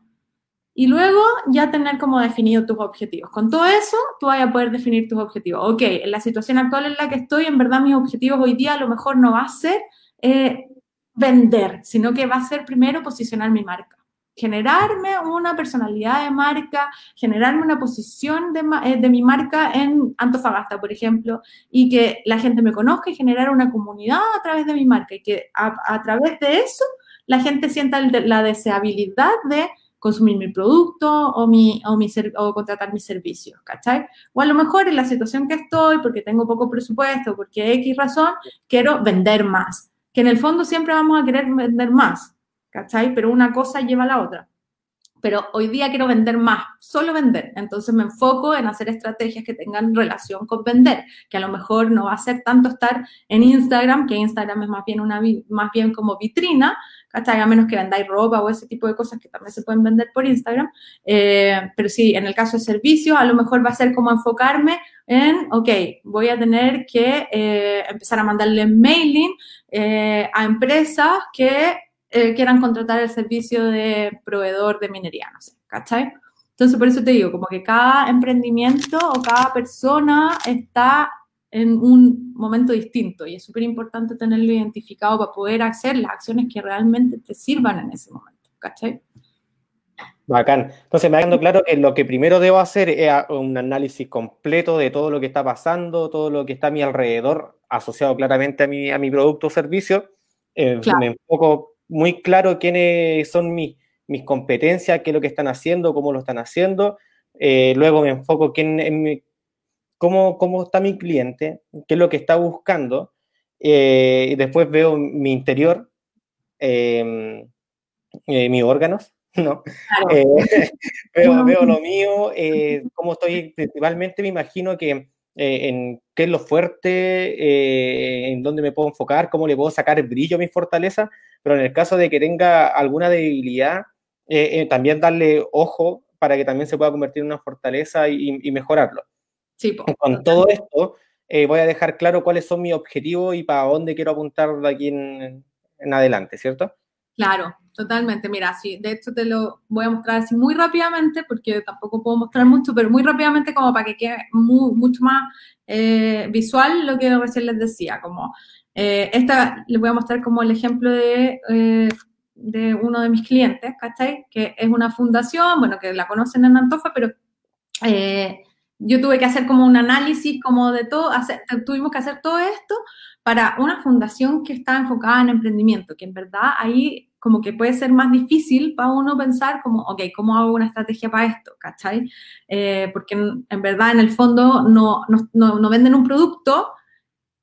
Y luego ya tener como definido tus objetivos. Con todo eso, tú vas a poder definir tus objetivos. Ok, en la situación actual en la que estoy, en verdad mis objetivos hoy día a lo mejor no va a ser eh, vender, sino que va a ser primero posicionar mi marca. Generarme una personalidad de marca, generarme una posición de, eh, de, mi marca en Antofagasta, por ejemplo, y que la gente me conozca y generar una comunidad a través de mi marca y que a, través de eso la gente sienta la deseabilidad de consumir mi producto o, mi, o, mi o contratar mis servicios, ¿cachai? O a lo mejor en la situación que estoy, porque tengo poco presupuesto, porque X razón, quiero vender más que en el fondo siempre vamos a querer vender más, ¿cachai? Pero una cosa lleva a la otra. Pero hoy día quiero vender más, solo vender. Entonces me enfoco en hacer estrategias que tengan relación con vender, que a lo mejor no va a ser tanto estar en Instagram, que Instagram es más bien, una, más bien como vitrina, ¿cachai? A menos que vendáis ropa o ese tipo de cosas que también se pueden vender por Instagram. Eh, pero sí, en el caso de servicios, a lo mejor va a ser como enfocarme en, ok, voy a tener que eh, empezar a mandarle mailing eh, a empresas que eh, quieran contratar el servicio de proveedor de minería, no sé, ¿cachai? Entonces, por eso te digo, como que cada emprendimiento o cada persona está en un momento distinto y es súper importante tenerlo identificado para poder hacer las acciones que realmente te sirvan en ese momento, ¿cachai? Bacán. Entonces me ha quedado claro que lo que primero debo hacer es un análisis completo de todo lo que está pasando, todo lo que está a mi alrededor, asociado claramente a mi, a mi producto o servicio. Eh, me enfoco muy claro quiénes son mis, mis competencias, qué es lo que están haciendo, cómo lo están haciendo. Eh, luego me enfoco quién, en cómo, cómo está mi cliente, qué es lo que está buscando. Eh, y después veo mi interior, mis órganos ¿no? Eh, veo, veo, lo mío, eh, cómo estoy principalmente, me imagino que eh, en qué es lo fuerte, en dónde me puedo enfocar, cómo le puedo sacar brillo a mi fortaleza, pero en el caso de que tenga alguna debilidad, también darle ojo para que también se pueda convertir en una fortaleza y, mejorarlo. Sí, Con todo esto, voy a dejar claro cuáles son mis objetivos y para dónde quiero apuntar de aquí en, en adelante, ¿cierto? Claro, totalmente. Mira, sí, de hecho te lo voy a mostrar así muy rápidamente, porque tampoco puedo mostrar mucho, pero muy rápidamente como para que quede mucho más eh, visual lo que recién les decía. Como eh, esta les voy a mostrar como el ejemplo de, eh, de uno de mis clientes, ¿cachai? Que es una fundación, bueno, que la conocen en Antofa, pero yo tuve que hacer como un análisis como de todo, hacer, tuvimos que hacer todo esto para una fundación que está enfocada en emprendimiento, que en verdad ahí como que puede ser más difícil para uno pensar como, ok, ¿cómo hago una estrategia para esto? ¿Cachai? Eh, porque en, verdad en el fondo no, no, no, venden un producto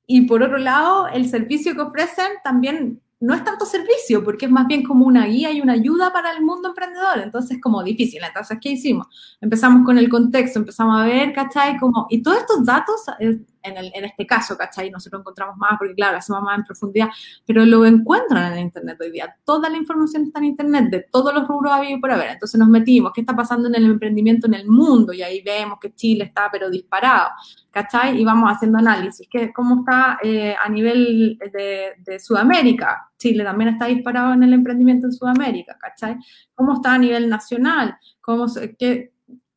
y por otro lado el servicio que ofrecen también no es tanto servicio, porque es más bien como una guía y una ayuda para el mundo emprendedor. Entonces, como difícil. Entonces, ¿qué hicimos? Empezamos con el contexto, empezamos a ver, ¿cachai? Como, y todos estos datos, eh, en, el, en este caso, ¿cachai? Nosotros encontramos más, porque claro, hacemos más en profundidad, pero lo encuentran en Internet hoy día. Toda la información está en Internet, de todos los rubros habido por haber. Entonces nos metimos, ¿qué está pasando en el emprendimiento en el mundo? Y ahí vemos que Chile está, pero disparado, ¿cachai? Y vamos haciendo análisis, ¿qué, ¿cómo está eh, a nivel de, de Sudamérica? Chile también está disparado en el emprendimiento en Sudamérica, ¿cachai? ¿Cómo está a nivel nacional? ¿Cómo, qué,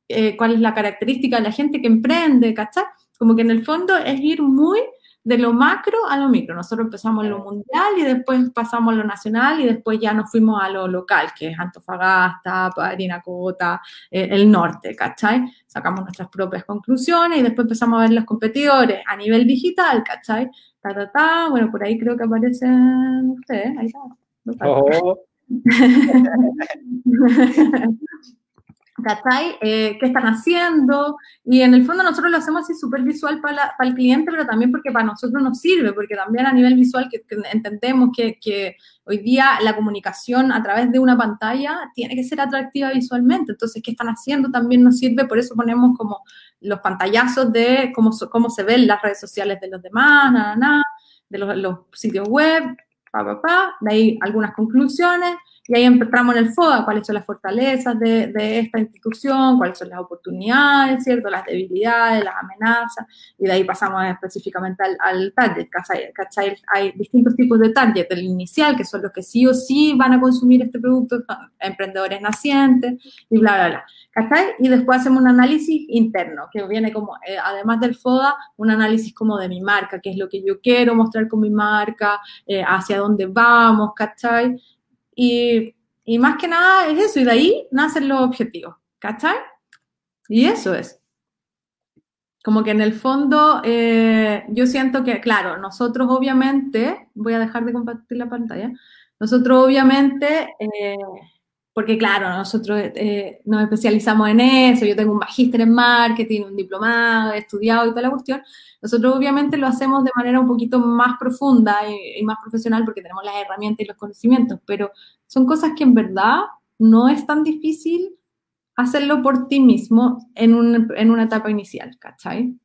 eh, ¿Cuál es la característica de la gente que emprende, ¿cachai? Como que en el fondo es ir muy de lo macro a lo micro. Nosotros empezamos lo mundial y después pasamos a lo nacional y después ya nos fuimos a lo local, que es Antofagasta, Parinacota, eh, el norte, ¿cachai? Sacamos nuestras propias conclusiones y después empezamos a ver los competidores a nivel digital, ¿cachai? Ta, ta, ta. Bueno, por ahí creo que aparecen ustedes. Ahí está. Oh. ¿Cachai? Eh, ¿Qué están haciendo? Y en el fondo nosotros lo hacemos así súper visual para, el cliente, pero también porque para nosotros nos sirve, porque también a nivel visual que, entendemos que, que, hoy día la comunicación a través de una pantalla tiene que ser atractiva visualmente. Entonces, ¿qué están haciendo? También nos sirve, por eso ponemos como los pantallazos de cómo, cómo se ven las redes sociales de los demás, nada, nada, de los, los sitios web, pa, pa, pa, de ahí algunas conclusiones y ahí entramos en el FODA, cuáles son las fortalezas de, de, esta institución, cuáles son las oportunidades, ¿cierto? Las debilidades, las amenazas, y de ahí pasamos específicamente al, al target, ¿cachai? Hay distintos tipos de target, el inicial, que son los que sí o sí van a consumir este producto, emprendedores nacientes, y bla, bla, bla, ¿cachai? Y después hacemos un análisis interno, que viene como, eh, además del FODA, un análisis como de mi marca, qué es lo que yo quiero mostrar con mi marca, eh, hacia dónde vamos, ¿cachai? Y, y más que nada es eso, y de ahí nacen los objetivos, ¿cachai? Y eso es. Como que en el fondo eh, yo siento que, claro, nosotros obviamente, voy a dejar de compartir la pantalla, nosotros obviamente eh, porque claro, nosotros eh, nos especializamos en eso, yo tengo un magíster en marketing, un diplomado, he estudiado y toda la cuestión, nosotros obviamente lo hacemos de manera un poquito más profunda y, más profesional porque tenemos las herramientas y los conocimientos, pero son cosas que en verdad no es tan difícil hacerlo por ti mismo en, un, en una etapa inicial, ¿cachai?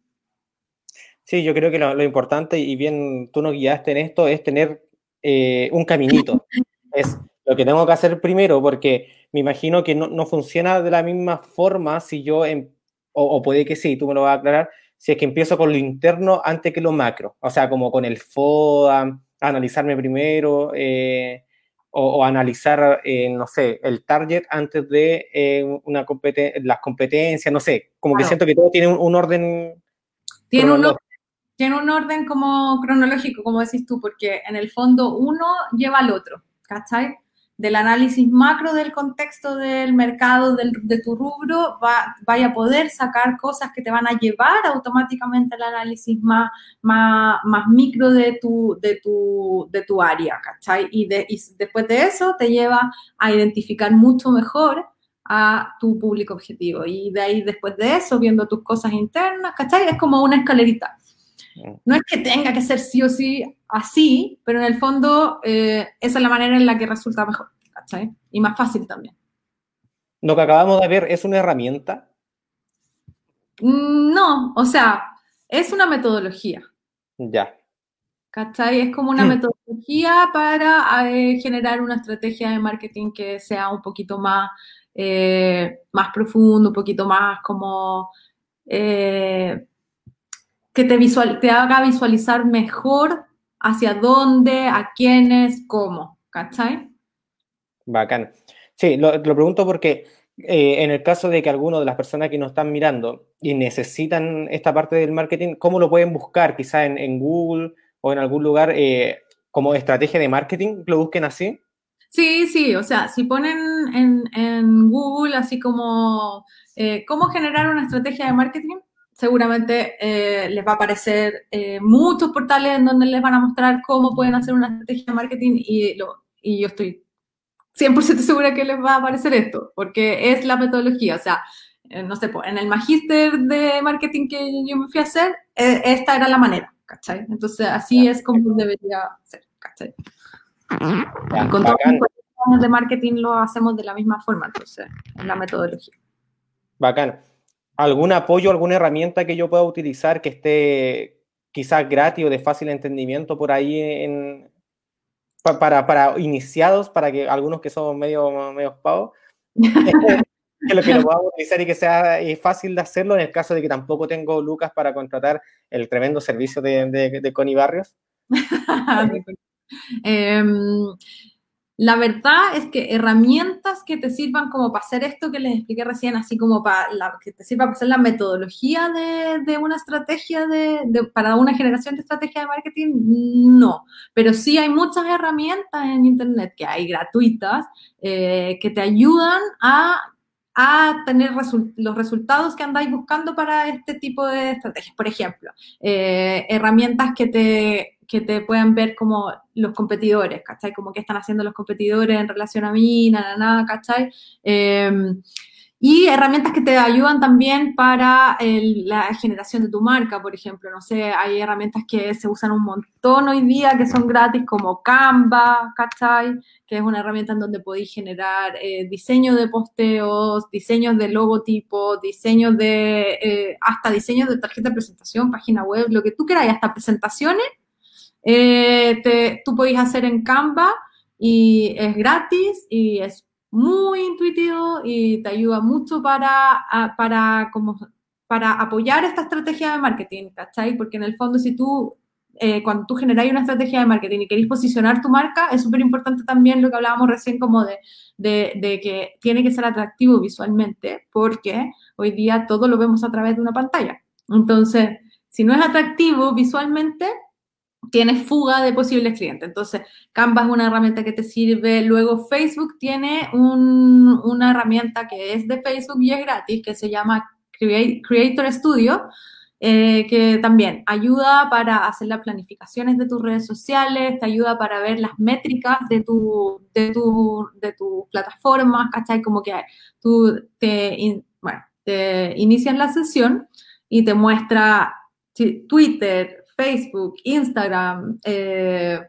Sí, yo creo que lo, importante, y bien tú nos guiaste en esto, es tener eh, un caminito. es lo que tengo que hacer primero, porque me imagino que no, no funciona de la misma forma si yo, em, o, puede que sí, tú me lo vas a aclarar, si es que empiezo con lo interno antes que lo macro, o sea, como con el FODA, analizarme primero, eh, o, analizar, eh, no sé, el target antes de eh, una las competencias, no sé, como que siento que todo tiene un, orden. Tiene un, tiene un orden como cronológico, como decís tú, porque en el fondo uno lleva al otro, ¿cachai? Del análisis macro del contexto del mercado de tu rubro, va, vaya a poder sacar cosas que te van a llevar automáticamente al análisis más, más, más micro de tu, de, tu, de tu área, ¿cachai? Y, de, y después de eso te lleva a identificar mucho mejor a tu público objetivo. Y de ahí, después de eso, viendo tus cosas internas, ¿cachai? Es como una escalerita. No es que tenga que ser sí o sí así, pero en el fondo eh, esa es la manera en la que resulta mejor, ¿cachai? Y más fácil también. Lo que acabamos de ver es una herramienta. Mm, no, o sea, es una metodología. Ya. ¿Cachai? Es como una metodología para eh, generar una estrategia de marketing que sea un poquito más, eh, más profundo, un poquito más como que te, visual, te haga visualizar mejor hacia dónde, a quiénes, cómo, ¿cachai? Bacán. Sí, lo, lo pregunto porque eh, en el caso de que alguno de las personas que nos están mirando y necesitan esta parte del marketing, ¿cómo lo pueden buscar? Quizá en, en Google o en algún lugar eh, como estrategia de marketing, lo busquen así. Sí, sí, o sea, si ponen en, en Google así como eh, cómo generar una estrategia de marketing, seguramente eh, les va a aparecer eh, muchos portales en donde les van a mostrar cómo pueden hacer una estrategia de marketing y, lo, y yo estoy 100% segura que les va a aparecer esto, porque es la metodología, o sea, eh, no sé, en el magíster de marketing que yo me fui a hacer, esta era la manera, ¿cachai? Entonces, así es como debería ser, ¿cachai? con todos los de marketing lo hacemos de la misma forma, entonces, en la metodología. Bacán. ¿Algún apoyo, alguna herramienta que yo pueda utilizar que esté quizás gratis o de fácil entendimiento por ahí en, para, para iniciados, para que algunos que somos medio, medio pavos, que lo que lo podamos utilizar y que sea fácil de hacerlo en el caso de que tampoco tengo lucas para contratar el tremendo servicio de, de, de Connie Barrios? Em, la verdad es que herramientas que te sirvan como para hacer esto que les expliqué recién, así como para que te sirva para hacer la metodología de, una estrategia de, para una generación de estrategia de marketing, no. Pero sí hay muchas herramientas en Internet que hay gratuitas eh, que te ayudan a a tener los resultados que andáis buscando para este tipo de estrategias. Por ejemplo, eh, herramientas que te, que te puedan ver como los competidores, ¿cachai? Como qué están haciendo los competidores en relación a mí, nada, nada, ¿cachai? Eh, y herramientas que te ayudan también para la generación de tu marca, por ejemplo. No sé, hay herramientas que se usan un montón hoy día que son gratis, como Canva, ¿cachai? Que es una herramienta en donde podéis generar eh, diseños de posteos, diseños de logotipos, diseños de, eh, hasta diseños de tarjeta de presentación, página web, lo que tú quieras, hasta presentaciones. Eh, te, tú podéis hacer en Canva y es gratis y es muy intuitivo y te ayuda mucho para, para, como, para apoyar esta estrategia de marketing, ¿cachai? Porque en el fondo si tú, eh, cuando tú generáis una estrategia de marketing y queréis posicionar tu marca, es súper importante también lo que hablábamos recién como de, de, de, que tiene que ser atractivo visualmente, porque hoy día todo lo vemos a través de una pantalla. Entonces, si no es atractivo visualmente, tienes fuga de posibles clientes. Entonces, Canva es una herramienta que te sirve. Luego, Facebook tiene una herramienta que es de Facebook y es gratis, que se llama Creator Studio, eh, que también ayuda para hacer las planificaciones de tus redes sociales, te ayuda para ver las métricas de tu, de tu, de tu plataforma, ¿cachai? Como que tú te, bueno, te inicias la sesión y te muestra Twitter, Facebook, Instagram, eh,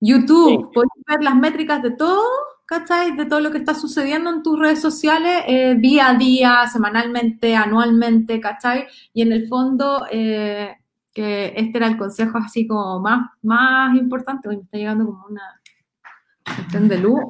YouTube, puedes ver las métricas de todo, ¿cachai? De todo lo que está sucediendo en tus redes sociales eh, día a día, semanalmente, anualmente, ¿cachai? Y en el fondo, eh, que este era el consejo así como más, más importante, hoy me está llegando como una cuestión de luz.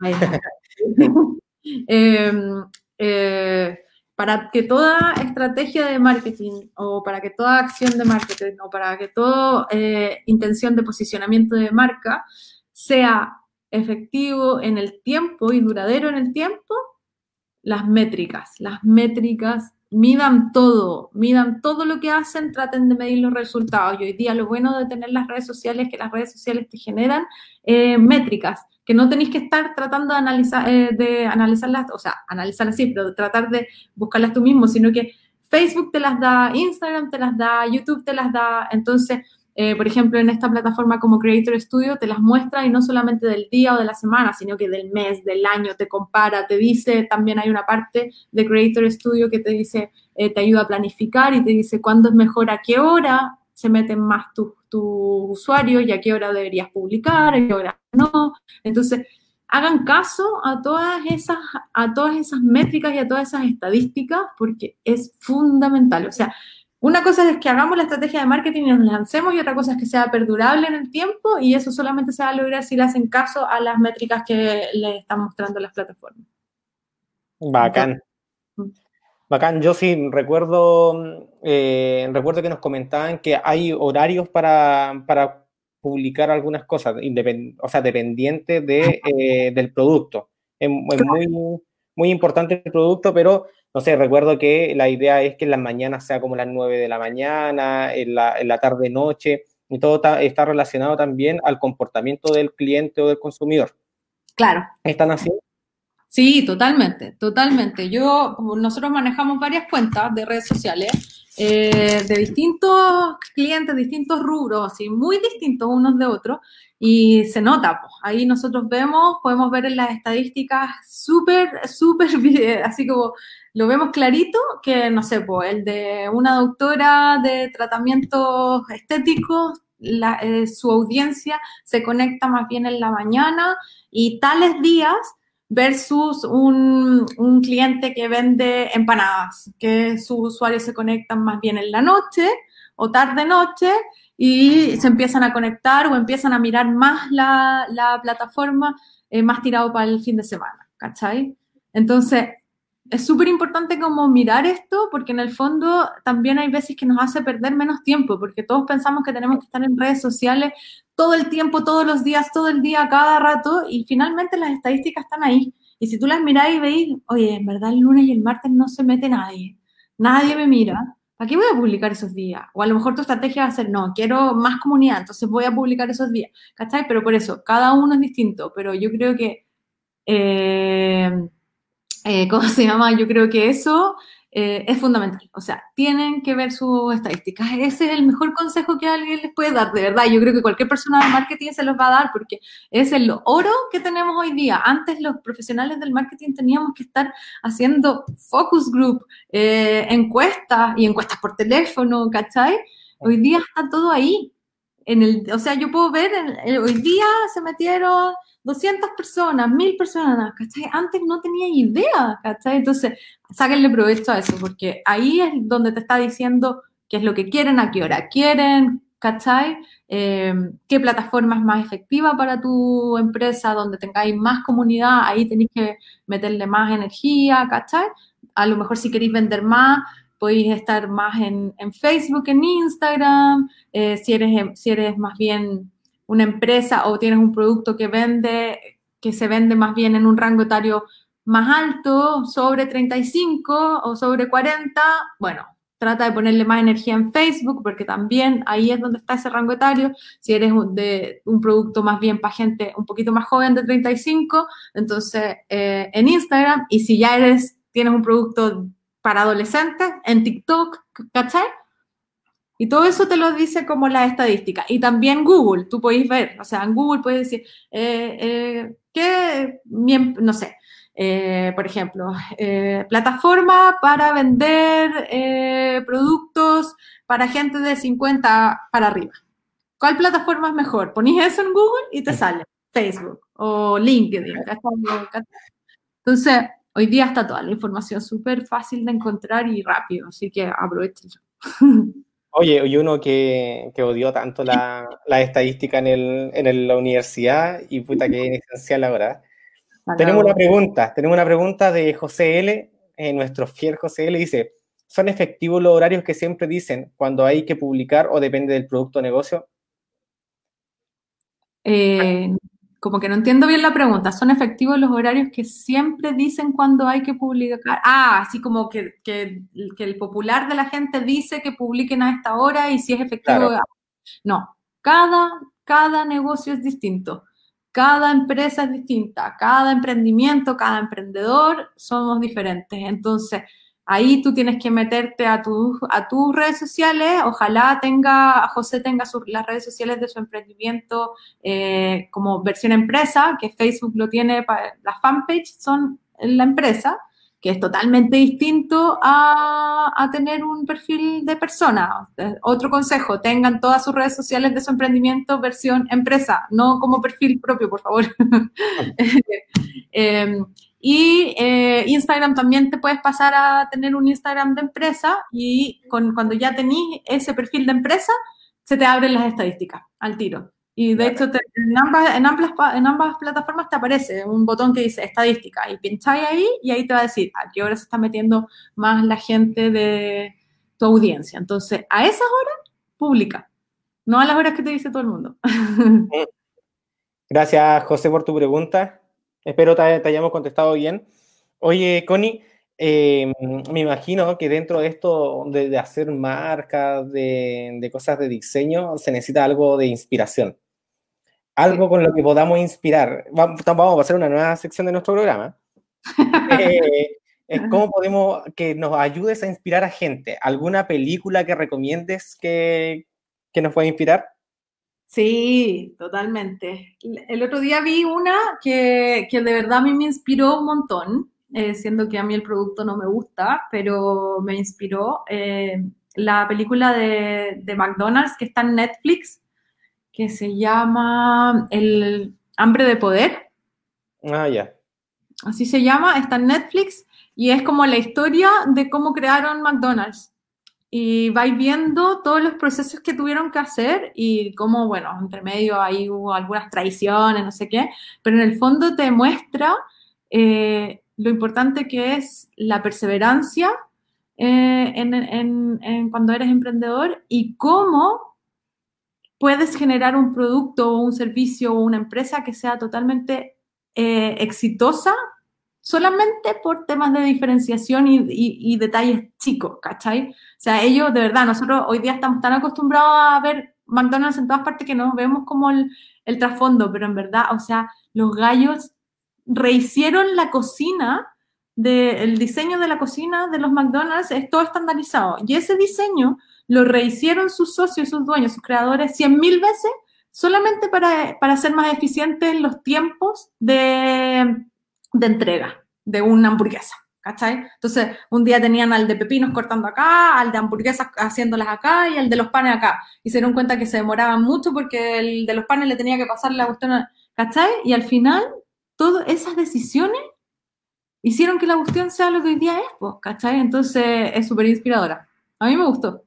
para que toda estrategia de marketing o para que toda acción de marketing o para que toda eh, intención de posicionamiento de marca sea efectivo en el tiempo y duradero en el tiempo, las métricas, las métricas midan todo, midan todo lo que hacen, traten de medir los resultados. Y hoy día lo bueno de tener las redes sociales es que las redes sociales te generan eh, métricas que no tenéis que estar tratando de, analizar, eh, de analizarlas, o sea, analizarlas sí, pero tratar de buscarlas tú mismo, sino que Facebook te las da, Instagram te las da, YouTube te las da, entonces, eh, por ejemplo, en esta plataforma como Creator Studio te las muestra y no solamente del día o de la semana, sino que del mes, del año, te compara, te dice, también hay una parte de Creator Studio que te dice, eh, te ayuda a planificar y te dice cuándo es mejor, a qué hora se meten más tus tu usuarios y a qué hora deberías publicar, a qué hora no. Entonces, hagan caso a todas esas, a todas esas métricas y a todas esas estadísticas porque es fundamental. O sea, una cosa es que hagamos la estrategia de marketing y nos lancemos y otra cosa es que sea perdurable en el tiempo y eso solamente se va a lograr si le hacen caso a las métricas que le están mostrando las plataformas. Bacán. Bacán, yo sí recuerdo, eh, recuerdo que nos comentaban que hay horarios para, para publicar algunas cosas, o sea, dependiente de, eh, del producto. Es, muy, muy importante el producto, pero no sé, recuerdo que la idea es que en las mañanas sea como las 9 de la mañana, en la, en la tarde-noche, y todo está relacionado también al comportamiento del cliente o del consumidor. Claro. ¿Están así? Sí, totalmente, totalmente. Yo, nosotros manejamos varias cuentas de redes sociales eh, de distintos clientes, distintos rubros, así, muy distintos unos de otros, y se nota, pues, ahí nosotros vemos, podemos ver en las estadísticas súper, súper, así como lo vemos clarito, que no sé, pues, el de una doctora de tratamientos estéticos eh, su audiencia se conecta más bien en la mañana y tales días versus un, un cliente que vende empanadas, que sus usuarios se conectan más bien en la noche o tarde-noche y se empiezan a conectar o empiezan a mirar más la, la plataforma eh, más tirado para el fin de semana, ¿cachai? Entonces, es súper importante como mirar esto porque en el fondo también hay veces que nos hace perder menos tiempo porque todos pensamos que tenemos que estar en redes sociales todo el tiempo, todos los días, todo el día, cada rato y finalmente las estadísticas están ahí. Y si tú las miráis y veis, oye, en verdad el lunes y el martes no se mete nadie, nadie me mira, ¿para qué voy a publicar esos días? O a lo mejor tu estrategia va a ser, no, quiero más comunidad, entonces voy a publicar esos días, ¿cachai? Pero por eso, cada uno es distinto, pero yo creo que... Eh, eh, ¿cómo se llama? Yo creo que eso eh, es fundamental. O sea, tienen que ver sus estadísticas. Ese es el mejor consejo que alguien les puede dar, de verdad. Yo creo que cualquier persona de marketing se los va a dar porque es el oro que tenemos hoy día. Antes los profesionales del marketing teníamos que estar haciendo focus group, eh, encuestas y encuestas por teléfono, ¿cachai? Hoy día está todo ahí. En el, o sea, yo puedo ver, hoy día se metieron 200 personas, 1000 personas, ¿cachai? Antes no tenía idea, ¿cachai? Entonces, sáquenle provecho a eso, porque ahí es donde te está diciendo qué es lo que quieren, a qué hora quieren, ¿cachai? Eh, qué plataforma es más efectiva para tu empresa, donde tengáis más comunidad, ahí tenéis que meterle más energía, ¿cachai? A lo mejor si queréis vender más, podéis estar más en, Facebook, en Instagram, eh, si, eres, si eres más bien una empresa o tienes un producto que vende, que se vende más bien en un rango etario más alto, sobre 35 o sobre 40, bueno, trata de ponerle más energía en Facebook, porque también ahí es donde está ese rango etario. Si eres de un producto más bien para gente un poquito más joven de 35, entonces eh, en Instagram. Y si ya eres, tienes un producto para adolescentes, en TikTok, ¿cachai? Y todo eso te lo dice como la estadística. Y también Google, tú podéis ver, o sea, en Google puedes decir, eh, eh, ¿qué, no sé, eh, por ejemplo, plataforma para vender productos para gente de 50 para arriba. ¿Cuál plataforma es mejor? Ponéis eso en Google y te sale Facebook o LinkedIn. Entonces, hoy día está toda la información súper fácil de encontrar y rápido, así que aprovechenlo. Oye, y uno que, que odió tanto la, la estadística en, el, en la universidad y puta que es esencial ahora. Tenemos una pregunta, tenemos una pregunta de José L, eh, nuestro fiel José L, dice, ¿son efectivos los horarios que siempre dicen cuando hay que publicar o depende del producto o negocio? Eh, como que no entiendo bien la pregunta. ¿Son efectivos los horarios que siempre dicen cuando hay que publicar? Ah, así como que, que, el popular de la gente dice que publiquen a esta hora y si es efectivo. No, cada, cada negocio es distinto. Cada empresa es distinta, cada emprendimiento, cada emprendedor somos diferentes. Entonces, Ahí tú tienes que meterte a, a tus redes sociales. Ojalá tenga, José tenga las redes sociales de su emprendimiento eh, como versión empresa, que Facebook lo tiene, las fanpage son la empresa, que es totalmente distinto a, a, tener un perfil de persona. Otro consejo, tengan todas sus redes sociales de su emprendimiento versión empresa, no como perfil propio, por favor. eh, y eh, Instagram también te puedes pasar a tener un Instagram de empresa y con, cuando ya tenés ese perfil de empresa, se te abren las estadísticas al tiro. Y de hecho, en, ambas, en, ambas, en ambas plataformas te aparece un botón que dice estadística y pincháis ahí y ahí te va a decir a qué hora se está metiendo más la gente de tu audiencia. Entonces, a esas horas, publica, no a las horas que te dice todo el mundo. Gracias, José, por tu pregunta. Espero te, hayamos contestado bien. Oye, Connie, eh, me imagino que dentro de esto de, hacer marcas, de, cosas de diseño, se necesita algo de inspiración. Algo con lo que podamos inspirar. Vamos, a hacer una nueva sección de nuestro programa. Eh, ¿Cómo podemos que nos ayudes a inspirar a gente? ¿Alguna película que recomiendes que, que nos pueda inspirar? Sí, totalmente. El otro día vi una que, que de verdad a mí me inspiró un montón, eh, siendo que a mí el producto no me gusta, pero me inspiró eh, la película de, de, McDonald's que está en Netflix, que se llama El hambre de poder. Ah, ya. Así se llama, está en Netflix y es como la historia de cómo crearon McDonald's. Y vais viendo todos los procesos que tuvieron que hacer y cómo, bueno, entre medio ahí hubo algunas traiciones, no sé qué, pero en el fondo te muestra eh, lo importante que es la perseverancia eh, en, cuando eres emprendedor y cómo puedes generar un producto o un servicio o una empresa que sea totalmente eh, exitosa solamente por temas de diferenciación y, detalles chicos, ¿cachai? O sea, ellos, de verdad, nosotros hoy día estamos tan acostumbrados a ver McDonald's en todas partes que nos vemos como el, trasfondo, pero en verdad, o sea, los gallos rehicieron la cocina, de, el diseño de la cocina de los McDonald's es todo estandarizado. Y ese diseño lo rehicieron sus socios, sus dueños, sus creadores cien mil veces solamente para, para ser más eficientes los tiempos de, de entrega de una hamburguesa. ¿Cachai? Entonces, un día tenían al de pepinos cortando acá, al de hamburguesas haciéndolas acá y al de los panes acá. Y se dieron cuenta que se demoraban mucho porque el de los panes le tenía que pasar la cuestión, ¿cachai? Y al final, todas esas decisiones hicieron que la cuestión sea lo que hoy día es, ¿cachai? Entonces, es súper inspiradora. A mí me gustó.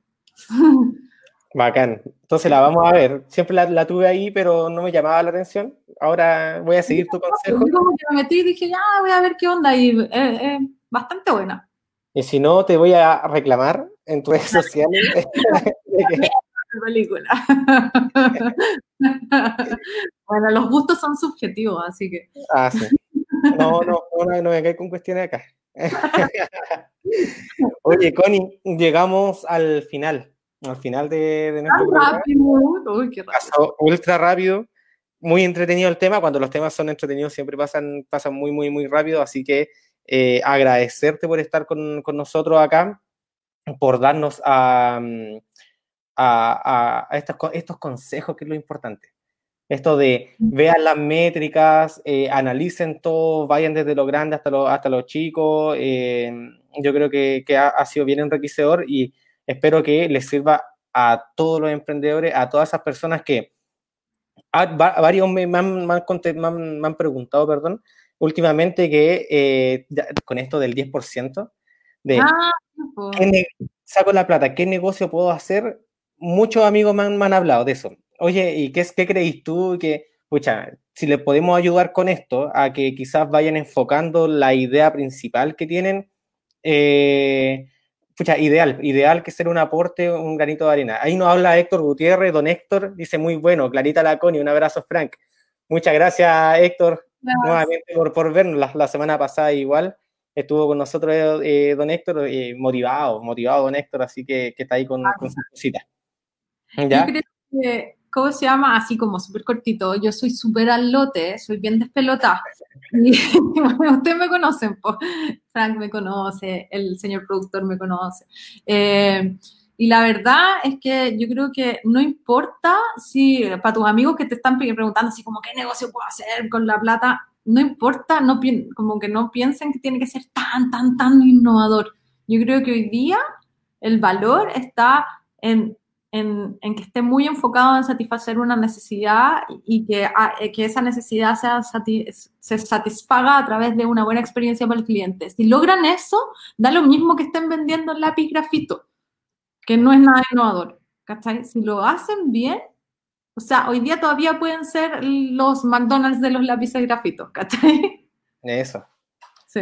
Bacán. Entonces la vamos a ver. Siempre la, tuve ahí, pero no me llamaba la atención. Ahora voy a seguir tu consejo. Yo me metí y dije, ya, voy a ver qué onda. Y es eh, eh, bastante buena. Y si no, te voy a reclamar en tus redes sociales. película. bueno, los gustos son subjetivos, así que. Ah, sí. No, no, no, no me cae con cuestiones acá. Oye, Connie, llegamos al final al final de, nuestro programa. Pasó ultra rápido, muy entretenido el tema. Cuando los temas son entretenidos siempre pasan, pasan muy, muy, muy rápido. Así que eh, agradecerte por estar con, con, nosotros acá, por darnos a, a, a estos, estos, consejos, que es lo importante. Esto de vean las métricas, eh, analicen todo, vayan desde lo grande hasta lo, hasta los chicos. Eh, yo creo que, que ha, ha, sido bien enriquecedor y Espero que les sirva a todos los emprendedores, a todas esas personas que varios me, han, preguntado, perdón, últimamente que eh, con esto del 10%, de ah, saco la plata, ¿qué negocio puedo hacer? Muchos amigos me han, hablado de eso. Oye, ¿y qué, qué creéis tú? Que, pucha, si le podemos ayudar con esto, a que quizás vayan enfocando la idea principal que tienen, eh, pucha, ideal, ideal que ser un aporte, un granito de arena. Ahí nos habla Héctor Gutiérrez, don Héctor, dice muy bueno, Clarita Laconi, un abrazo Frank. Muchas gracias Héctor, nuevamente por, por vernos la, semana pasada igual. Estuvo con nosotros eh, don Héctor, eh, motivado, motivado don Héctor, así que, que está ahí con, con sus cositas. ¿Ya? Yo creo que ¿cómo se llama? Así como súper cortito. Yo soy súper al lote, soy bien despelotada. Y, ustedes me conocen, pues. Frank me conoce, el señor productor me conoce. Eh, y la verdad es que yo creo que no importa si, para tus amigos que te están preguntando así como, ¿qué negocio puedo hacer con la plata? No importa, no, como que no piensen que tiene que ser tan, tan, tan innovador. Yo creo que hoy día el valor está en en, que esté muy enfocado en satisfacer una necesidad y que, ah, eh, que esa necesidad sea se satisfaga a través de una buena experiencia para el cliente. Si logran eso, da lo mismo que estén vendiendo lápiz grafito, que no es nada innovador. ¿cachai? Si lo hacen bien, o sea, hoy día todavía pueden ser los McDonald's de los lápices grafitos, ¿cachai? Eso. Sí.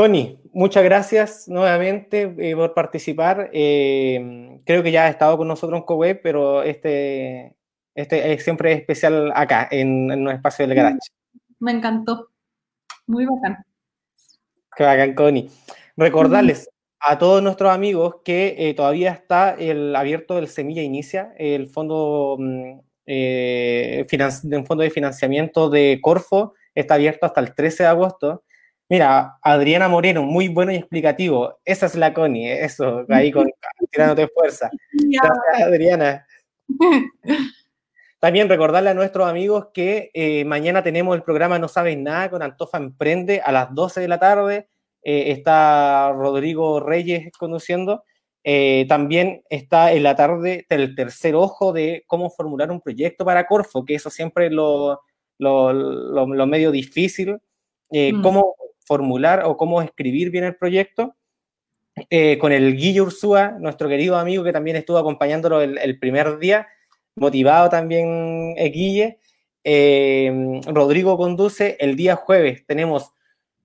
Connie, muchas gracias nuevamente eh, por participar. Eh, creo que ya ha estado con nosotros en CoWeb, pero este, este es siempre especial acá, en, en un espacio del garage. Me encantó. Muy bacán. Qué bacán, Connie. Recordarles a todos nuestros amigos que eh, todavía está el abierto del Semilla Inicia, el fondo, mm, un fondo de financiamiento de Corfo, está abierto hasta el 13 de agosto. Mira, Adriana Moreno, muy bueno y explicativo. Esa es la Connie, eso, ahí con tirándote fuerza. Gracias, Adriana. También recordarle a nuestros amigos que eh, mañana tenemos el programa No Sabes Nada con Antofa Emprende a las 12 de la tarde. Eh, está Rodrigo Reyes conduciendo. Eh, también está en la tarde el tercer ojo de cómo formular un proyecto para Corfo, que eso siempre es lo, lo, lo, medio difícil, eh, mm. cómo formular o cómo escribir bien el proyecto. Eh, con el Guille Ursúa, nuestro querido amigo que también estuvo acompañándolo el, primer día, motivado también Guille. Rodrigo conduce el día jueves. Tenemos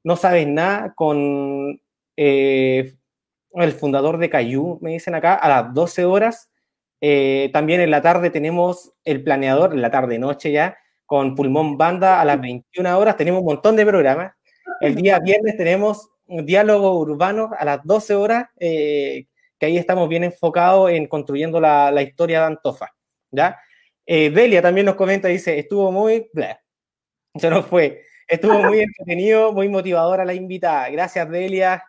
No Sabes Nada con el fundador de Cayú, me dicen acá, a las 12 horas. Eh, también en la tarde tenemos el planeador, en la tarde-noche ya, con Pulmón Banda a las 21 horas. Tenemos un montón de programas. El día viernes tenemos un diálogo urbano a las 12 horas, eh, que ahí estamos bien enfocados en construyendo la, la historia de Antofa. ¿ya? Eh, Delia también nos comenta, dice, estuvo muy... Se nos fue. Estuvo muy entretenido, muy motivadora la invitada. Gracias, Delia.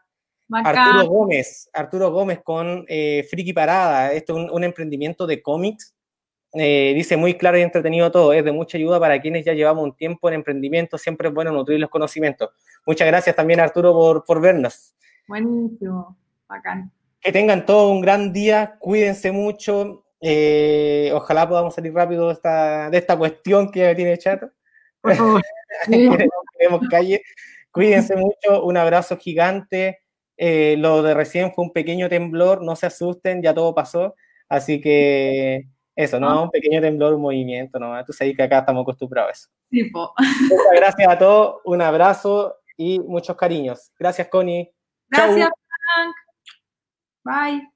Arturo Gómez, Arturo Gómez con eh, Friki Parada, esto es un, emprendimiento de cómics. Eh, dice muy claro y entretenido todo, es de mucha ayuda para quienes ya llevamos un tiempo en emprendimiento, siempre es bueno nutrir los conocimientos. Muchas gracias también Arturo por, por vernos. Buenísimo, bacán. Que tengan todo un gran día, cuídense mucho, eh, ojalá podamos salir rápido de esta, de esta cuestión que tiene chato. queremos calle. Cuídense mucho, un abrazo gigante. Eh, lo de recién fue un pequeño temblor, no se asusten, ya todo pasó. Así que eso, ¿no? Ah. Un pequeño temblor, un movimiento, ¿no? Tú sabes que acá estamos acostumbrados a eso. Muchas gracias a todos, un abrazo y muchos cariños. Gracias, Connie. Gracias, Frank. Bye.